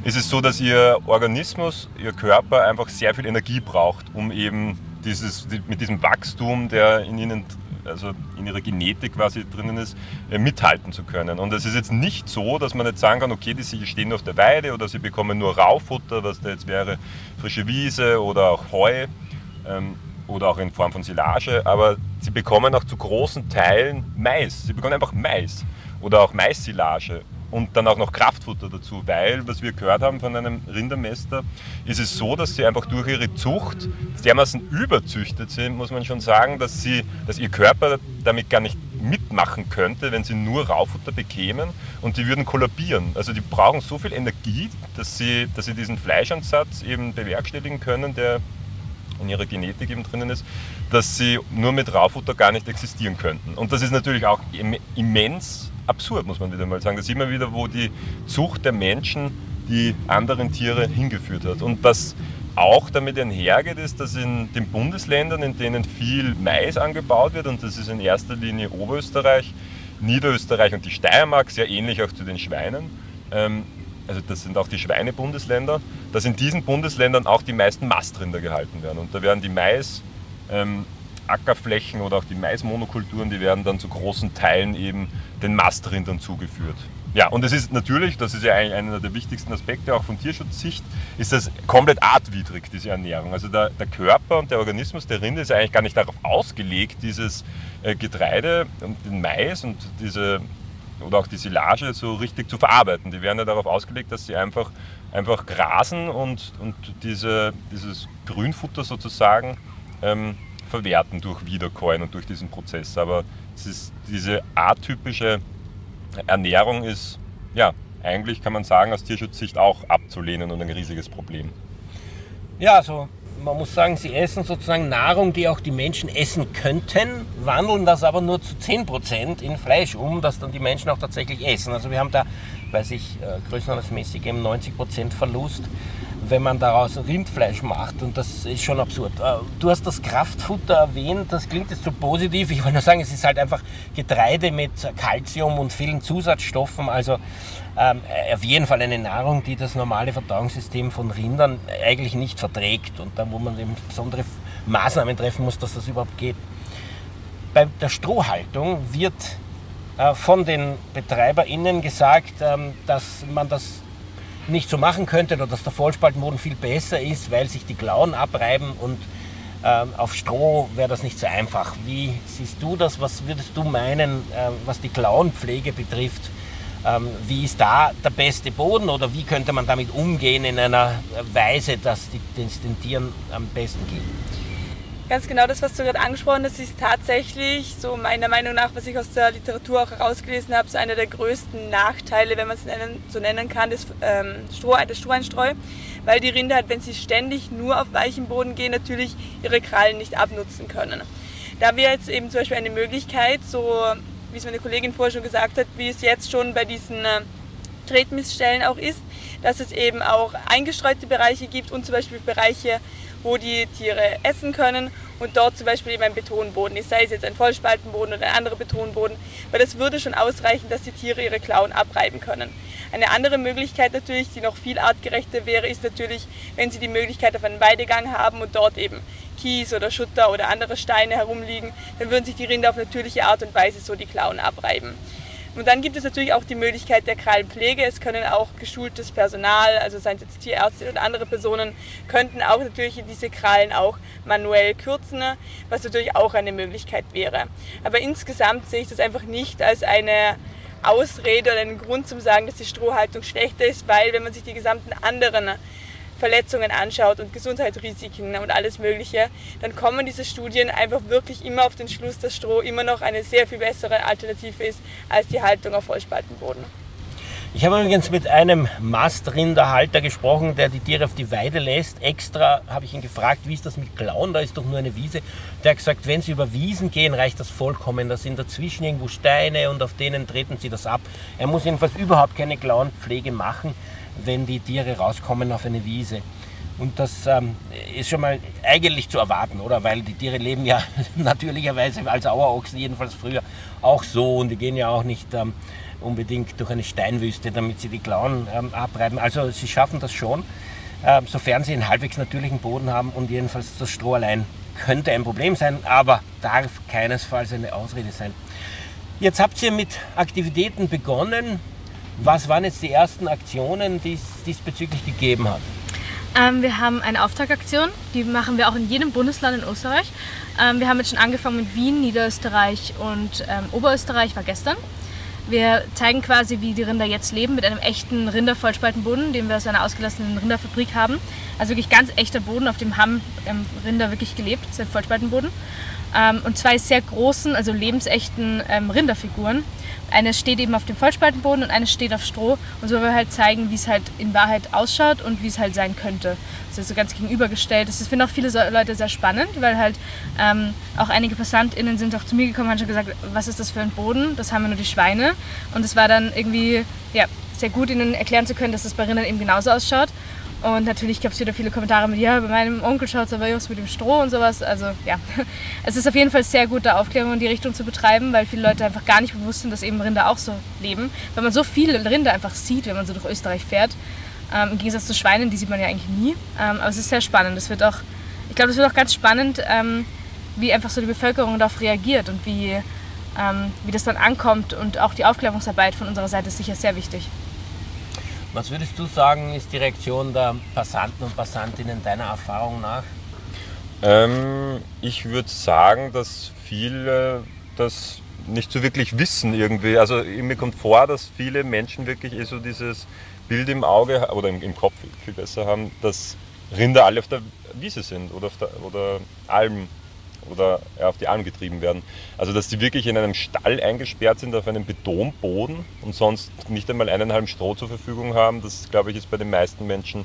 Ist es so, dass ihr Organismus, ihr Körper einfach sehr viel Energie braucht, um eben dieses, mit diesem Wachstum, der in ihnen also in ihrer Genetik quasi drinnen ist, äh, mithalten zu können. Und es ist jetzt nicht so, dass man jetzt sagen kann, okay, die stehen auf der Weide oder sie bekommen nur Raufutter, was da jetzt wäre, frische Wiese oder auch Heu ähm, oder auch in Form von Silage, aber sie bekommen auch zu großen Teilen Mais. Sie bekommen einfach Mais oder auch Maissilage und dann auch noch Kraftfutter dazu, weil, was wir gehört haben von einem Rindermester, ist es so, dass sie einfach durch ihre Zucht dermaßen überzüchtet sind, muss man schon sagen, dass, sie, dass ihr Körper damit gar nicht mitmachen könnte, wenn sie nur Raufutter bekämen und die würden kollabieren. Also die brauchen so viel Energie, dass sie, dass sie diesen Fleischansatz eben bewerkstelligen können, der in ihrer Genetik eben drinnen ist, dass sie nur mit Raufutter gar nicht existieren könnten. Und das ist natürlich auch immens absurd, muss man wieder mal sagen. Da sieht man wieder, wo die Zucht der Menschen die anderen Tiere hingeführt hat. Und was auch damit einhergeht, ist, dass in den Bundesländern, in denen viel Mais angebaut wird, und das ist in erster Linie Oberösterreich, Niederösterreich und die Steiermark, sehr ähnlich auch zu den Schweinen, ähm, also das sind auch die Schweinebundesländer, dass in diesen Bundesländern auch die meisten Mastrinder gehalten werden. Und da werden die Mais, ähm, Ackerflächen oder auch die Maismonokulturen, die werden dann zu großen Teilen eben den Mastrindern zugeführt. Ja, und es ist natürlich, das ist ja einer der wichtigsten Aspekte auch von Tierschutzsicht, ist das komplett artwidrig, diese Ernährung. Also der, der Körper und der Organismus der Rinde ist eigentlich gar nicht darauf ausgelegt, dieses äh, Getreide und den Mais und diese oder auch die Silage so richtig zu verarbeiten. Die werden ja darauf ausgelegt, dass sie einfach, einfach grasen und, und diese, dieses Grünfutter sozusagen ähm, verwerten durch Wiederkäuen und durch diesen Prozess. Aber ist diese atypische Ernährung ist, ja, eigentlich kann man sagen, aus Tierschutzsicht auch abzulehnen und ein riesiges Problem. Ja, also man muss sagen, sie essen sozusagen Nahrung, die auch die Menschen essen könnten, wandeln das aber nur zu 10% in Fleisch um, das dann die Menschen auch tatsächlich essen. Also wir haben da, weiß ich, äh, größenordnungsmäßig eben 90% Verlust. Wenn man daraus Rindfleisch macht. Und das ist schon absurd. Äh, du hast das Kraftfutter erwähnt, das klingt jetzt so positiv. Ich wollte nur sagen, es ist halt einfach Getreide mit Kalzium und vielen Zusatzstoffen. Also ähm, auf jeden Fall eine Nahrung, die das normale Verdauungssystem von Rindern eigentlich nicht verträgt. Und da, wo man eben besondere Maßnahmen treffen muss, dass das überhaupt geht. Bei der Strohhaltung wird äh, von den BetreiberInnen gesagt, ähm, dass man das nicht so machen könnte oder dass der Vollspaltenboden viel besser ist, weil sich die Klauen abreiben und ähm, auf Stroh wäre das nicht so einfach. Wie siehst du das? Was würdest du meinen, äh, was die Klauenpflege betrifft? Ähm, wie ist da der beste Boden oder wie könnte man damit umgehen in einer Weise, dass es den Tieren am besten geht? Ganz genau das, was du gerade angesprochen hast, ist tatsächlich, so meiner Meinung nach, was ich aus der Literatur auch herausgelesen habe, so einer der größten Nachteile, wenn man es so nennen kann, des, ähm, Stroh, des Stroheinstreu, weil die Rinder halt, wenn sie ständig nur auf weichen Boden gehen, natürlich ihre Krallen nicht abnutzen können. Da wäre jetzt eben zum Beispiel eine Möglichkeit, so wie es meine Kollegin vorher schon gesagt hat, wie es jetzt schon bei diesen äh, Tretmissstellen auch ist, dass es eben auch eingestreute Bereiche gibt und zum Beispiel Bereiche, wo die Tiere essen können und dort zum Beispiel eben ein Betonboden ist, sei es jetzt ein Vollspaltenboden oder ein anderer Betonboden, weil das würde schon ausreichen, dass die Tiere ihre Klauen abreiben können. Eine andere Möglichkeit natürlich, die noch viel artgerechter wäre, ist natürlich, wenn sie die Möglichkeit auf einen Weidegang haben und dort eben Kies oder Schutter oder andere Steine herumliegen, dann würden sich die Rinder auf natürliche Art und Weise so die Klauen abreiben. Und dann gibt es natürlich auch die Möglichkeit der Krallenpflege. Es können auch geschultes Personal, also seien es jetzt Tierärzte oder andere Personen, könnten auch natürlich diese Krallen auch manuell kürzen, was natürlich auch eine Möglichkeit wäre. Aber insgesamt sehe ich das einfach nicht als eine Ausrede oder einen Grund zum sagen, dass die Strohhaltung schlechter ist, weil wenn man sich die gesamten anderen Verletzungen anschaut und Gesundheitsrisiken und alles Mögliche, dann kommen diese Studien einfach wirklich immer auf den Schluss, dass Stroh immer noch eine sehr viel bessere Alternative ist als die Haltung auf Vollspaltenboden. Ich habe übrigens mit einem Mastrinderhalter gesprochen, der die Tiere auf die Weide lässt. Extra habe ich ihn gefragt, wie ist das mit Klauen? Da ist doch nur eine Wiese. Der hat gesagt, wenn sie über Wiesen gehen, reicht das vollkommen. Da sind dazwischen irgendwo Steine und auf denen treten sie das ab. Er muss jedenfalls überhaupt keine Klauenpflege machen wenn die Tiere rauskommen auf eine Wiese. Und das ähm, ist schon mal eigentlich zu erwarten, oder? Weil die Tiere leben ja natürlicherweise als Auerochsen jedenfalls früher auch so und die gehen ja auch nicht ähm, unbedingt durch eine Steinwüste, damit sie die Klauen ähm, abreiben. Also sie schaffen das schon, ähm, sofern sie einen halbwegs natürlichen Boden haben und jedenfalls das Stroh allein könnte ein Problem sein, aber darf keinesfalls eine Ausrede sein. Jetzt habt ihr mit Aktivitäten begonnen, was waren jetzt die ersten Aktionen, die es diesbezüglich gegeben hat? Ähm, wir haben eine Auftragaktion, die machen wir auch in jedem Bundesland in Österreich. Ähm, wir haben jetzt schon angefangen mit Wien, Niederösterreich und ähm, Oberösterreich war gestern. Wir zeigen quasi, wie die Rinder jetzt leben mit einem echten Rindervollspaltenboden, den wir aus einer ausgelassenen Rinderfabrik haben. Also wirklich ganz echter Boden, auf dem haben ähm, Rinder wirklich gelebt, das ist ein Vollspaltenboden. Ähm, und zwei sehr großen, also lebensechten ähm, Rinderfiguren, eine steht eben auf dem Vollspaltenboden und eine steht auf Stroh. Und so wollen wir halt zeigen, wie es halt in Wahrheit ausschaut und wie es halt sein könnte. Das ist so ganz gegenübergestellt. Das finden auch viele Leute sehr spannend, weil halt ähm, auch einige PassantInnen sind auch zu mir gekommen und haben schon gesagt, was ist das für ein Boden? Das haben wir nur die Schweine. Und es war dann irgendwie ja, sehr gut, ihnen erklären zu können, dass das bei Rindern eben genauso ausschaut. Und natürlich gab es wieder viele Kommentare mit, ja, bei meinem Onkel schaut es aber aus mit dem Stroh und sowas. Also ja, es ist auf jeden Fall sehr gut, da Aufklärung in die Richtung zu betreiben, weil viele Leute einfach gar nicht bewusst sind, dass eben Rinder auch so leben. Weil man so viele Rinder einfach sieht, wenn man so durch Österreich fährt. Ähm, Im Gegensatz zu Schweinen, die sieht man ja eigentlich nie. Ähm, aber es ist sehr spannend. Das wird auch, ich glaube, es wird auch ganz spannend, ähm, wie einfach so die Bevölkerung darauf reagiert und wie, ähm, wie das dann ankommt. Und auch die Aufklärungsarbeit von unserer Seite ist sicher sehr wichtig. Was würdest du sagen, ist die Reaktion der Passanten und Passantinnen deiner Erfahrung nach? Ähm, ich würde sagen, dass viele das nicht so wirklich wissen irgendwie. Also mir kommt vor, dass viele Menschen wirklich eh so dieses Bild im Auge oder im, im Kopf viel besser haben, dass Rinder alle auf der Wiese sind oder, auf der, oder Alm oder auf die Alm getrieben werden. Also dass die wirklich in einem Stall eingesperrt sind auf einem Betonboden und sonst nicht einmal eineinhalb Stroh zur Verfügung haben, das glaube ich ist bei den meisten Menschen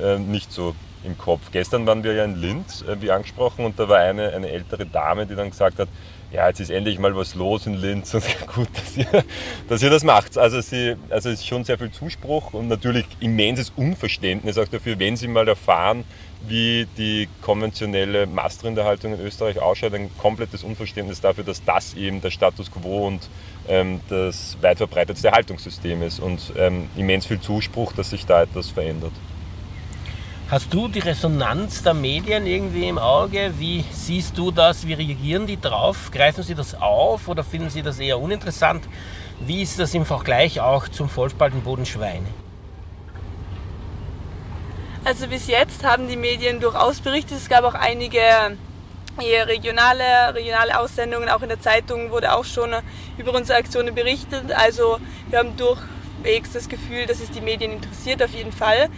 äh, nicht so im Kopf. Gestern waren wir ja in Linz, äh, wie angesprochen, und da war eine, eine ältere Dame, die dann gesagt hat, ja, jetzt ist endlich mal was los in Linz und gut, dass ihr, dass ihr das macht. Also, sie, also es ist schon sehr viel Zuspruch und natürlich immenses Unverständnis auch dafür, wenn sie mal erfahren, wie die konventionelle Mastrinderhaltung in Österreich ausschaut, ein komplettes Unverständnis dafür, dass das eben der Status quo und ähm, das weit verbreitetste Haltungssystem ist und ähm, immens viel Zuspruch, dass sich da etwas verändert. Hast du die Resonanz der Medien irgendwie im Auge? Wie siehst du das? Wie reagieren die drauf? Greifen sie das auf oder finden sie das eher uninteressant? Wie ist das im Vergleich auch zum Vollspaltenboden Schweine? Also bis jetzt haben die Medien durchaus berichtet. Es gab auch einige eher regionale, regionale Aussendungen. Auch in der Zeitung wurde auch schon über unsere Aktionen berichtet. Also wir haben durchwegs das Gefühl, dass es die Medien interessiert, auf jeden Fall.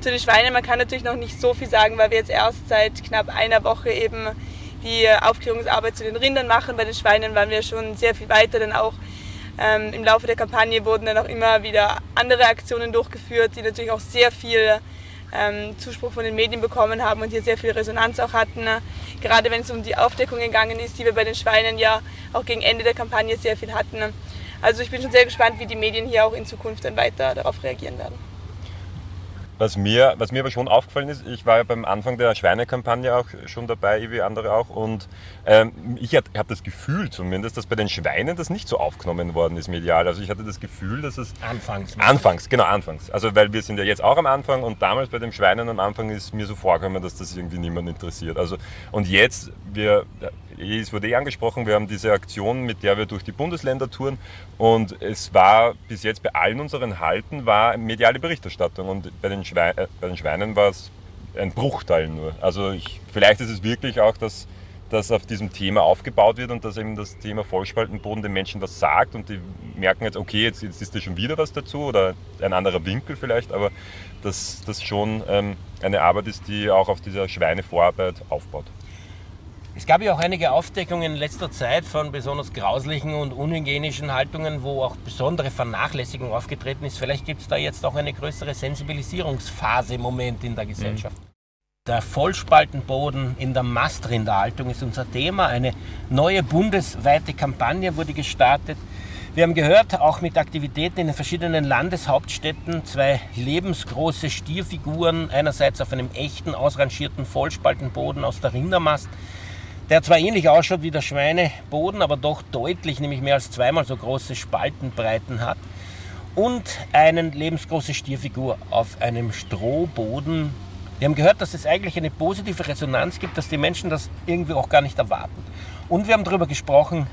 Zu den Schweinen, man kann natürlich noch nicht so viel sagen, weil wir jetzt erst seit knapp einer Woche eben die Aufklärungsarbeit zu den Rindern machen. Bei den Schweinen waren wir schon sehr viel weiter, denn auch ähm, im Laufe der Kampagne wurden dann auch immer wieder andere Aktionen durchgeführt, die natürlich auch sehr viel ähm, Zuspruch von den Medien bekommen haben und hier sehr viel Resonanz auch hatten. Gerade wenn es um die Aufdeckung gegangen ist, die wir bei den Schweinen ja auch gegen Ende der Kampagne sehr viel hatten. Also ich bin schon sehr gespannt, wie die Medien hier auch in Zukunft dann weiter darauf reagieren werden. Was mir, was mir aber schon aufgefallen ist, ich war ja beim Anfang der Schweinekampagne auch schon dabei, wie andere auch, und ähm, ich habe das Gefühl zumindest, dass bei den Schweinen das nicht so aufgenommen worden ist medial. Also ich hatte das Gefühl, dass es... Anfangs. Anfangs, genau, anfangs. Also weil wir sind ja jetzt auch am Anfang und damals bei den Schweinen am Anfang ist mir so vorgekommen, dass das irgendwie niemand interessiert. Also, und jetzt, wir es wurde eh angesprochen, wir haben diese Aktion, mit der wir durch die Bundesländer touren und es war bis jetzt bei allen unseren Halten war mediale Berichterstattung und bei den, Schwein, äh, bei den Schweinen war es ein Bruchteil nur. Also ich, vielleicht ist es wirklich auch, dass, dass auf diesem Thema aufgebaut wird und dass eben das Thema Vollspaltenboden den Menschen was sagt und die merken jetzt, okay, jetzt, jetzt ist da schon wieder was dazu oder ein anderer Winkel vielleicht, aber dass das schon ähm, eine Arbeit ist, die auch auf dieser Schweinevorarbeit aufbaut. Es gab ja auch einige Aufdeckungen in letzter Zeit von besonders grauslichen und unhygienischen Haltungen, wo auch besondere Vernachlässigung aufgetreten ist. Vielleicht gibt es da jetzt auch eine größere Sensibilisierungsphase im Moment in der mhm. Gesellschaft. Mhm. Der Vollspaltenboden in der Mastrinderhaltung ist unser Thema. Eine neue bundesweite Kampagne wurde gestartet. Wir haben gehört, auch mit Aktivitäten in den verschiedenen Landeshauptstädten, zwei lebensgroße Stierfiguren, einerseits auf einem echten, ausrangierten Vollspaltenboden aus der Rindermast, der zwar ähnlich ausschaut wie der Schweineboden, aber doch deutlich, nämlich mehr als zweimal so große Spaltenbreiten hat. Und eine lebensgroße Stierfigur auf einem Strohboden. Wir haben gehört, dass es eigentlich eine positive Resonanz gibt, dass die Menschen das irgendwie auch gar nicht erwarten. Und wir haben darüber gesprochen,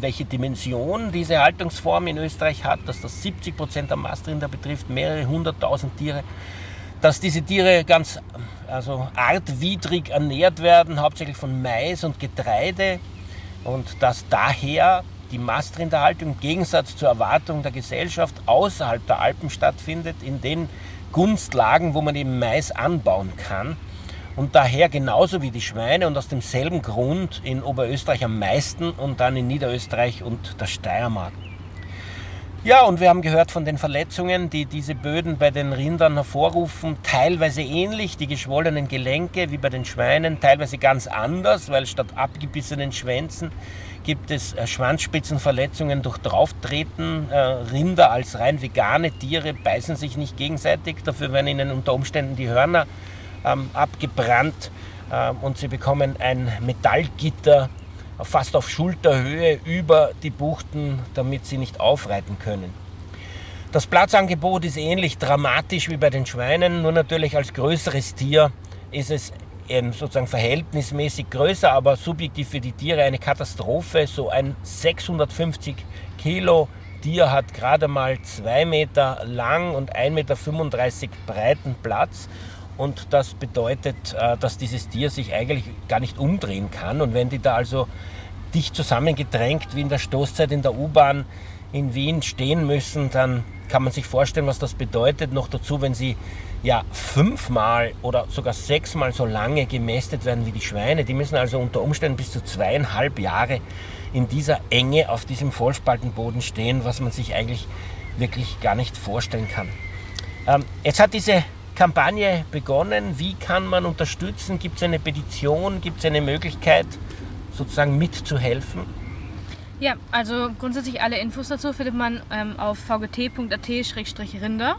welche Dimension diese Haltungsform in Österreich hat, dass das 70 Prozent der Mastrinder betrifft, mehrere hunderttausend Tiere, dass diese Tiere ganz also artwidrig ernährt werden, hauptsächlich von Mais und Getreide und dass daher die Mastrinderhaltung im Gegensatz zur Erwartung der Gesellschaft außerhalb der Alpen stattfindet, in den Gunstlagen, wo man eben Mais anbauen kann und daher genauso wie die Schweine und aus demselben Grund in Oberösterreich am meisten und dann in Niederösterreich und der Steiermark. Ja, und wir haben gehört von den Verletzungen, die diese Böden bei den Rindern hervorrufen, teilweise ähnlich, die geschwollenen Gelenke wie bei den Schweinen, teilweise ganz anders, weil statt abgebissenen Schwänzen gibt es äh, Schwanzspitzenverletzungen durch Drauftreten. Äh, Rinder als rein vegane Tiere beißen sich nicht gegenseitig, dafür werden ihnen unter Umständen die Hörner ähm, abgebrannt äh, und sie bekommen ein Metallgitter fast auf Schulterhöhe über die Buchten, damit sie nicht aufreiten können. Das Platzangebot ist ähnlich dramatisch wie bei den Schweinen, nur natürlich als größeres Tier ist es sozusagen verhältnismäßig größer, aber subjektiv für die Tiere eine Katastrophe. So ein 650 Kilo Tier hat gerade mal 2 Meter lang und 1,35 Meter breiten Platz und das bedeutet, äh, dass dieses Tier sich eigentlich gar nicht umdrehen kann. Und wenn die da also dicht zusammengedrängt wie in der Stoßzeit in der U-Bahn in Wien stehen müssen, dann kann man sich vorstellen, was das bedeutet. Noch dazu, wenn sie ja fünfmal oder sogar sechsmal so lange gemästet werden wie die Schweine. Die müssen also unter Umständen bis zu zweieinhalb Jahre in dieser Enge auf diesem Vollspaltenboden stehen, was man sich eigentlich wirklich gar nicht vorstellen kann. Ähm, jetzt hat diese Kampagne begonnen. Wie kann man unterstützen? Gibt es eine Petition? Gibt es eine Möglichkeit, sozusagen mitzuhelfen? Ja, also grundsätzlich alle Infos dazu findet man ähm, auf vgt.at-rinder.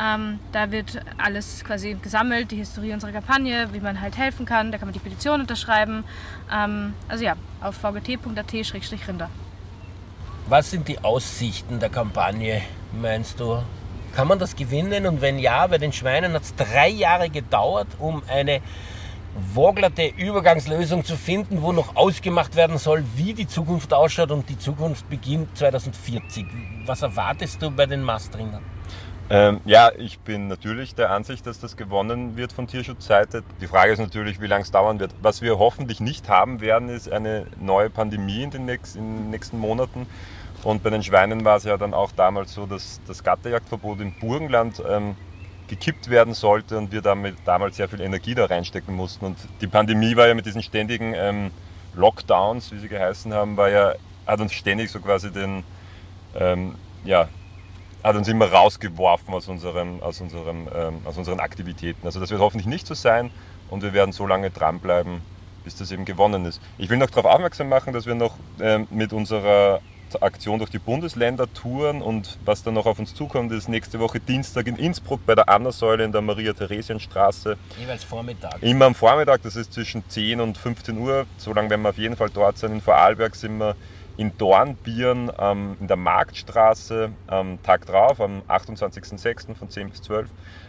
Ähm, da wird alles quasi gesammelt, die Historie unserer Kampagne, wie man halt helfen kann. Da kann man die Petition unterschreiben. Ähm, also ja, auf vgt.at-rinder. Was sind die Aussichten der Kampagne, meinst du? Kann man das gewinnen? Und wenn ja, bei den Schweinen hat es drei Jahre gedauert, um eine woglerte Übergangslösung zu finden, wo noch ausgemacht werden soll, wie die Zukunft ausschaut und die Zukunft beginnt 2040. Was erwartest du bei den Mastrindern? Ähm, ja, ich bin natürlich der Ansicht, dass das gewonnen wird von Tierschutzseite. Die Frage ist natürlich, wie lange es dauern wird. Was wir hoffentlich nicht haben werden, ist eine neue Pandemie in den, nächsten, in den nächsten Monaten. Und bei den Schweinen war es ja dann auch damals so, dass das Gatterjagdverbot im Burgenland ähm, gekippt werden sollte und wir damit damals sehr viel Energie da reinstecken mussten. Und die Pandemie war ja mit diesen ständigen ähm, Lockdowns, wie sie geheißen haben, war ja, hat uns ständig so quasi den, ähm, ja, hat uns immer rausgeworfen aus, unserem, aus, unserem, ähm, aus unseren Aktivitäten. Also das wird hoffentlich nicht so sein und wir werden so lange dranbleiben, bis das eben gewonnen ist. Ich will noch darauf aufmerksam machen, dass wir noch ähm, mit unserer Aktion durch die Bundesländer touren und was dann noch auf uns zukommt, ist nächste Woche Dienstag in Innsbruck bei der Anna-Säule in der Maria-Theresienstraße. Jeweils Vormittag. Immer am Vormittag, das ist zwischen 10 und 15 Uhr. So lange werden wir auf jeden Fall dort sein. In Vorarlberg sind wir in Dornbirn ähm, in der Marktstraße am Tag drauf, am 28.06. von 10 bis 12.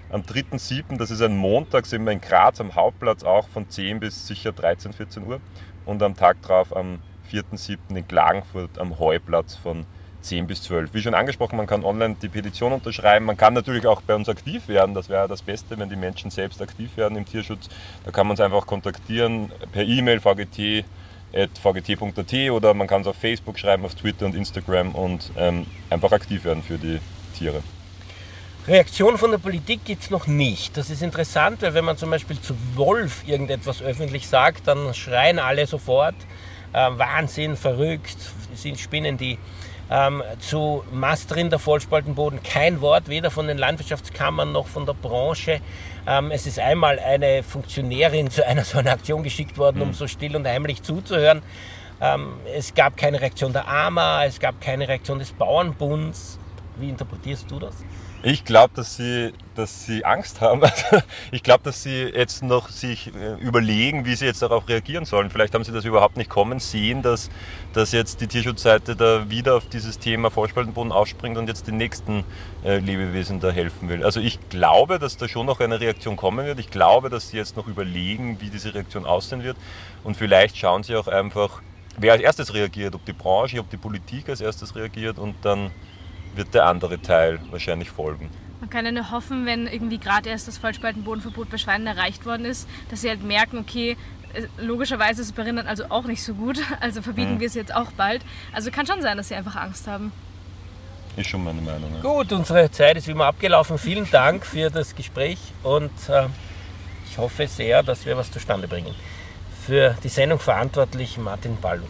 Am 3.07., das ist ein Montag, sind wir in Graz am Hauptplatz auch von 10 bis sicher 13, 14 Uhr. Und am Tag drauf am 4.7. in Klagenfurt am Heuplatz von 10 bis 12. Wie schon angesprochen, man kann online die Petition unterschreiben. Man kann natürlich auch bei uns aktiv werden. Das wäre das Beste, wenn die Menschen selbst aktiv werden im Tierschutz. Da kann man uns einfach kontaktieren per E-Mail vgt.vgt.at oder man kann es auf Facebook schreiben, auf Twitter und Instagram und ähm, einfach aktiv werden für die Tiere. Reaktion von der Politik gibt es noch nicht. Das ist interessant, weil wenn man zum Beispiel zu Wolf irgendetwas öffentlich sagt, dann schreien alle sofort Wahnsinn, verrückt, sind Spinnen die. Ähm, zu Mastrinder Vollspaltenboden kein Wort, weder von den Landwirtschaftskammern noch von der Branche. Ähm, es ist einmal eine Funktionärin zu einer so einer Aktion geschickt worden, mhm. um so still und heimlich zuzuhören. Ähm, es gab keine Reaktion der AMA, es gab keine Reaktion des Bauernbunds. Wie interpretierst du das? Ich glaube, dass sie, dass sie Angst haben. Ich glaube, dass sie jetzt noch sich äh, überlegen, wie sie jetzt darauf reagieren sollen. Vielleicht haben sie das überhaupt nicht kommen sehen, dass, dass jetzt die Tierschutzseite da wieder auf dieses Thema Vollspaltenboden aufspringt und jetzt den nächsten äh, Lebewesen da helfen will. Also ich glaube, dass da schon noch eine Reaktion kommen wird. Ich glaube, dass sie jetzt noch überlegen, wie diese Reaktion aussehen wird. Und vielleicht schauen sie auch einfach, wer als erstes reagiert, ob die Branche, ob die Politik als erstes reagiert und dann wird der andere Teil wahrscheinlich folgen. Man kann ja nur hoffen, wenn irgendwie gerade erst das Vollspaltenbodenverbot bei Schweinen erreicht worden ist, dass sie halt merken, okay, äh, logischerweise ist es bei Rindern also auch nicht so gut, also verbieten mhm. wir es jetzt auch bald. Also kann schon sein, dass sie einfach Angst haben. Ist schon meine Meinung. Ja. Gut, unsere Zeit ist wie immer abgelaufen. Vielen Dank für das Gespräch und äh, ich hoffe sehr, dass wir was zustande bringen. Für die Sendung verantwortlich Martin Balluch.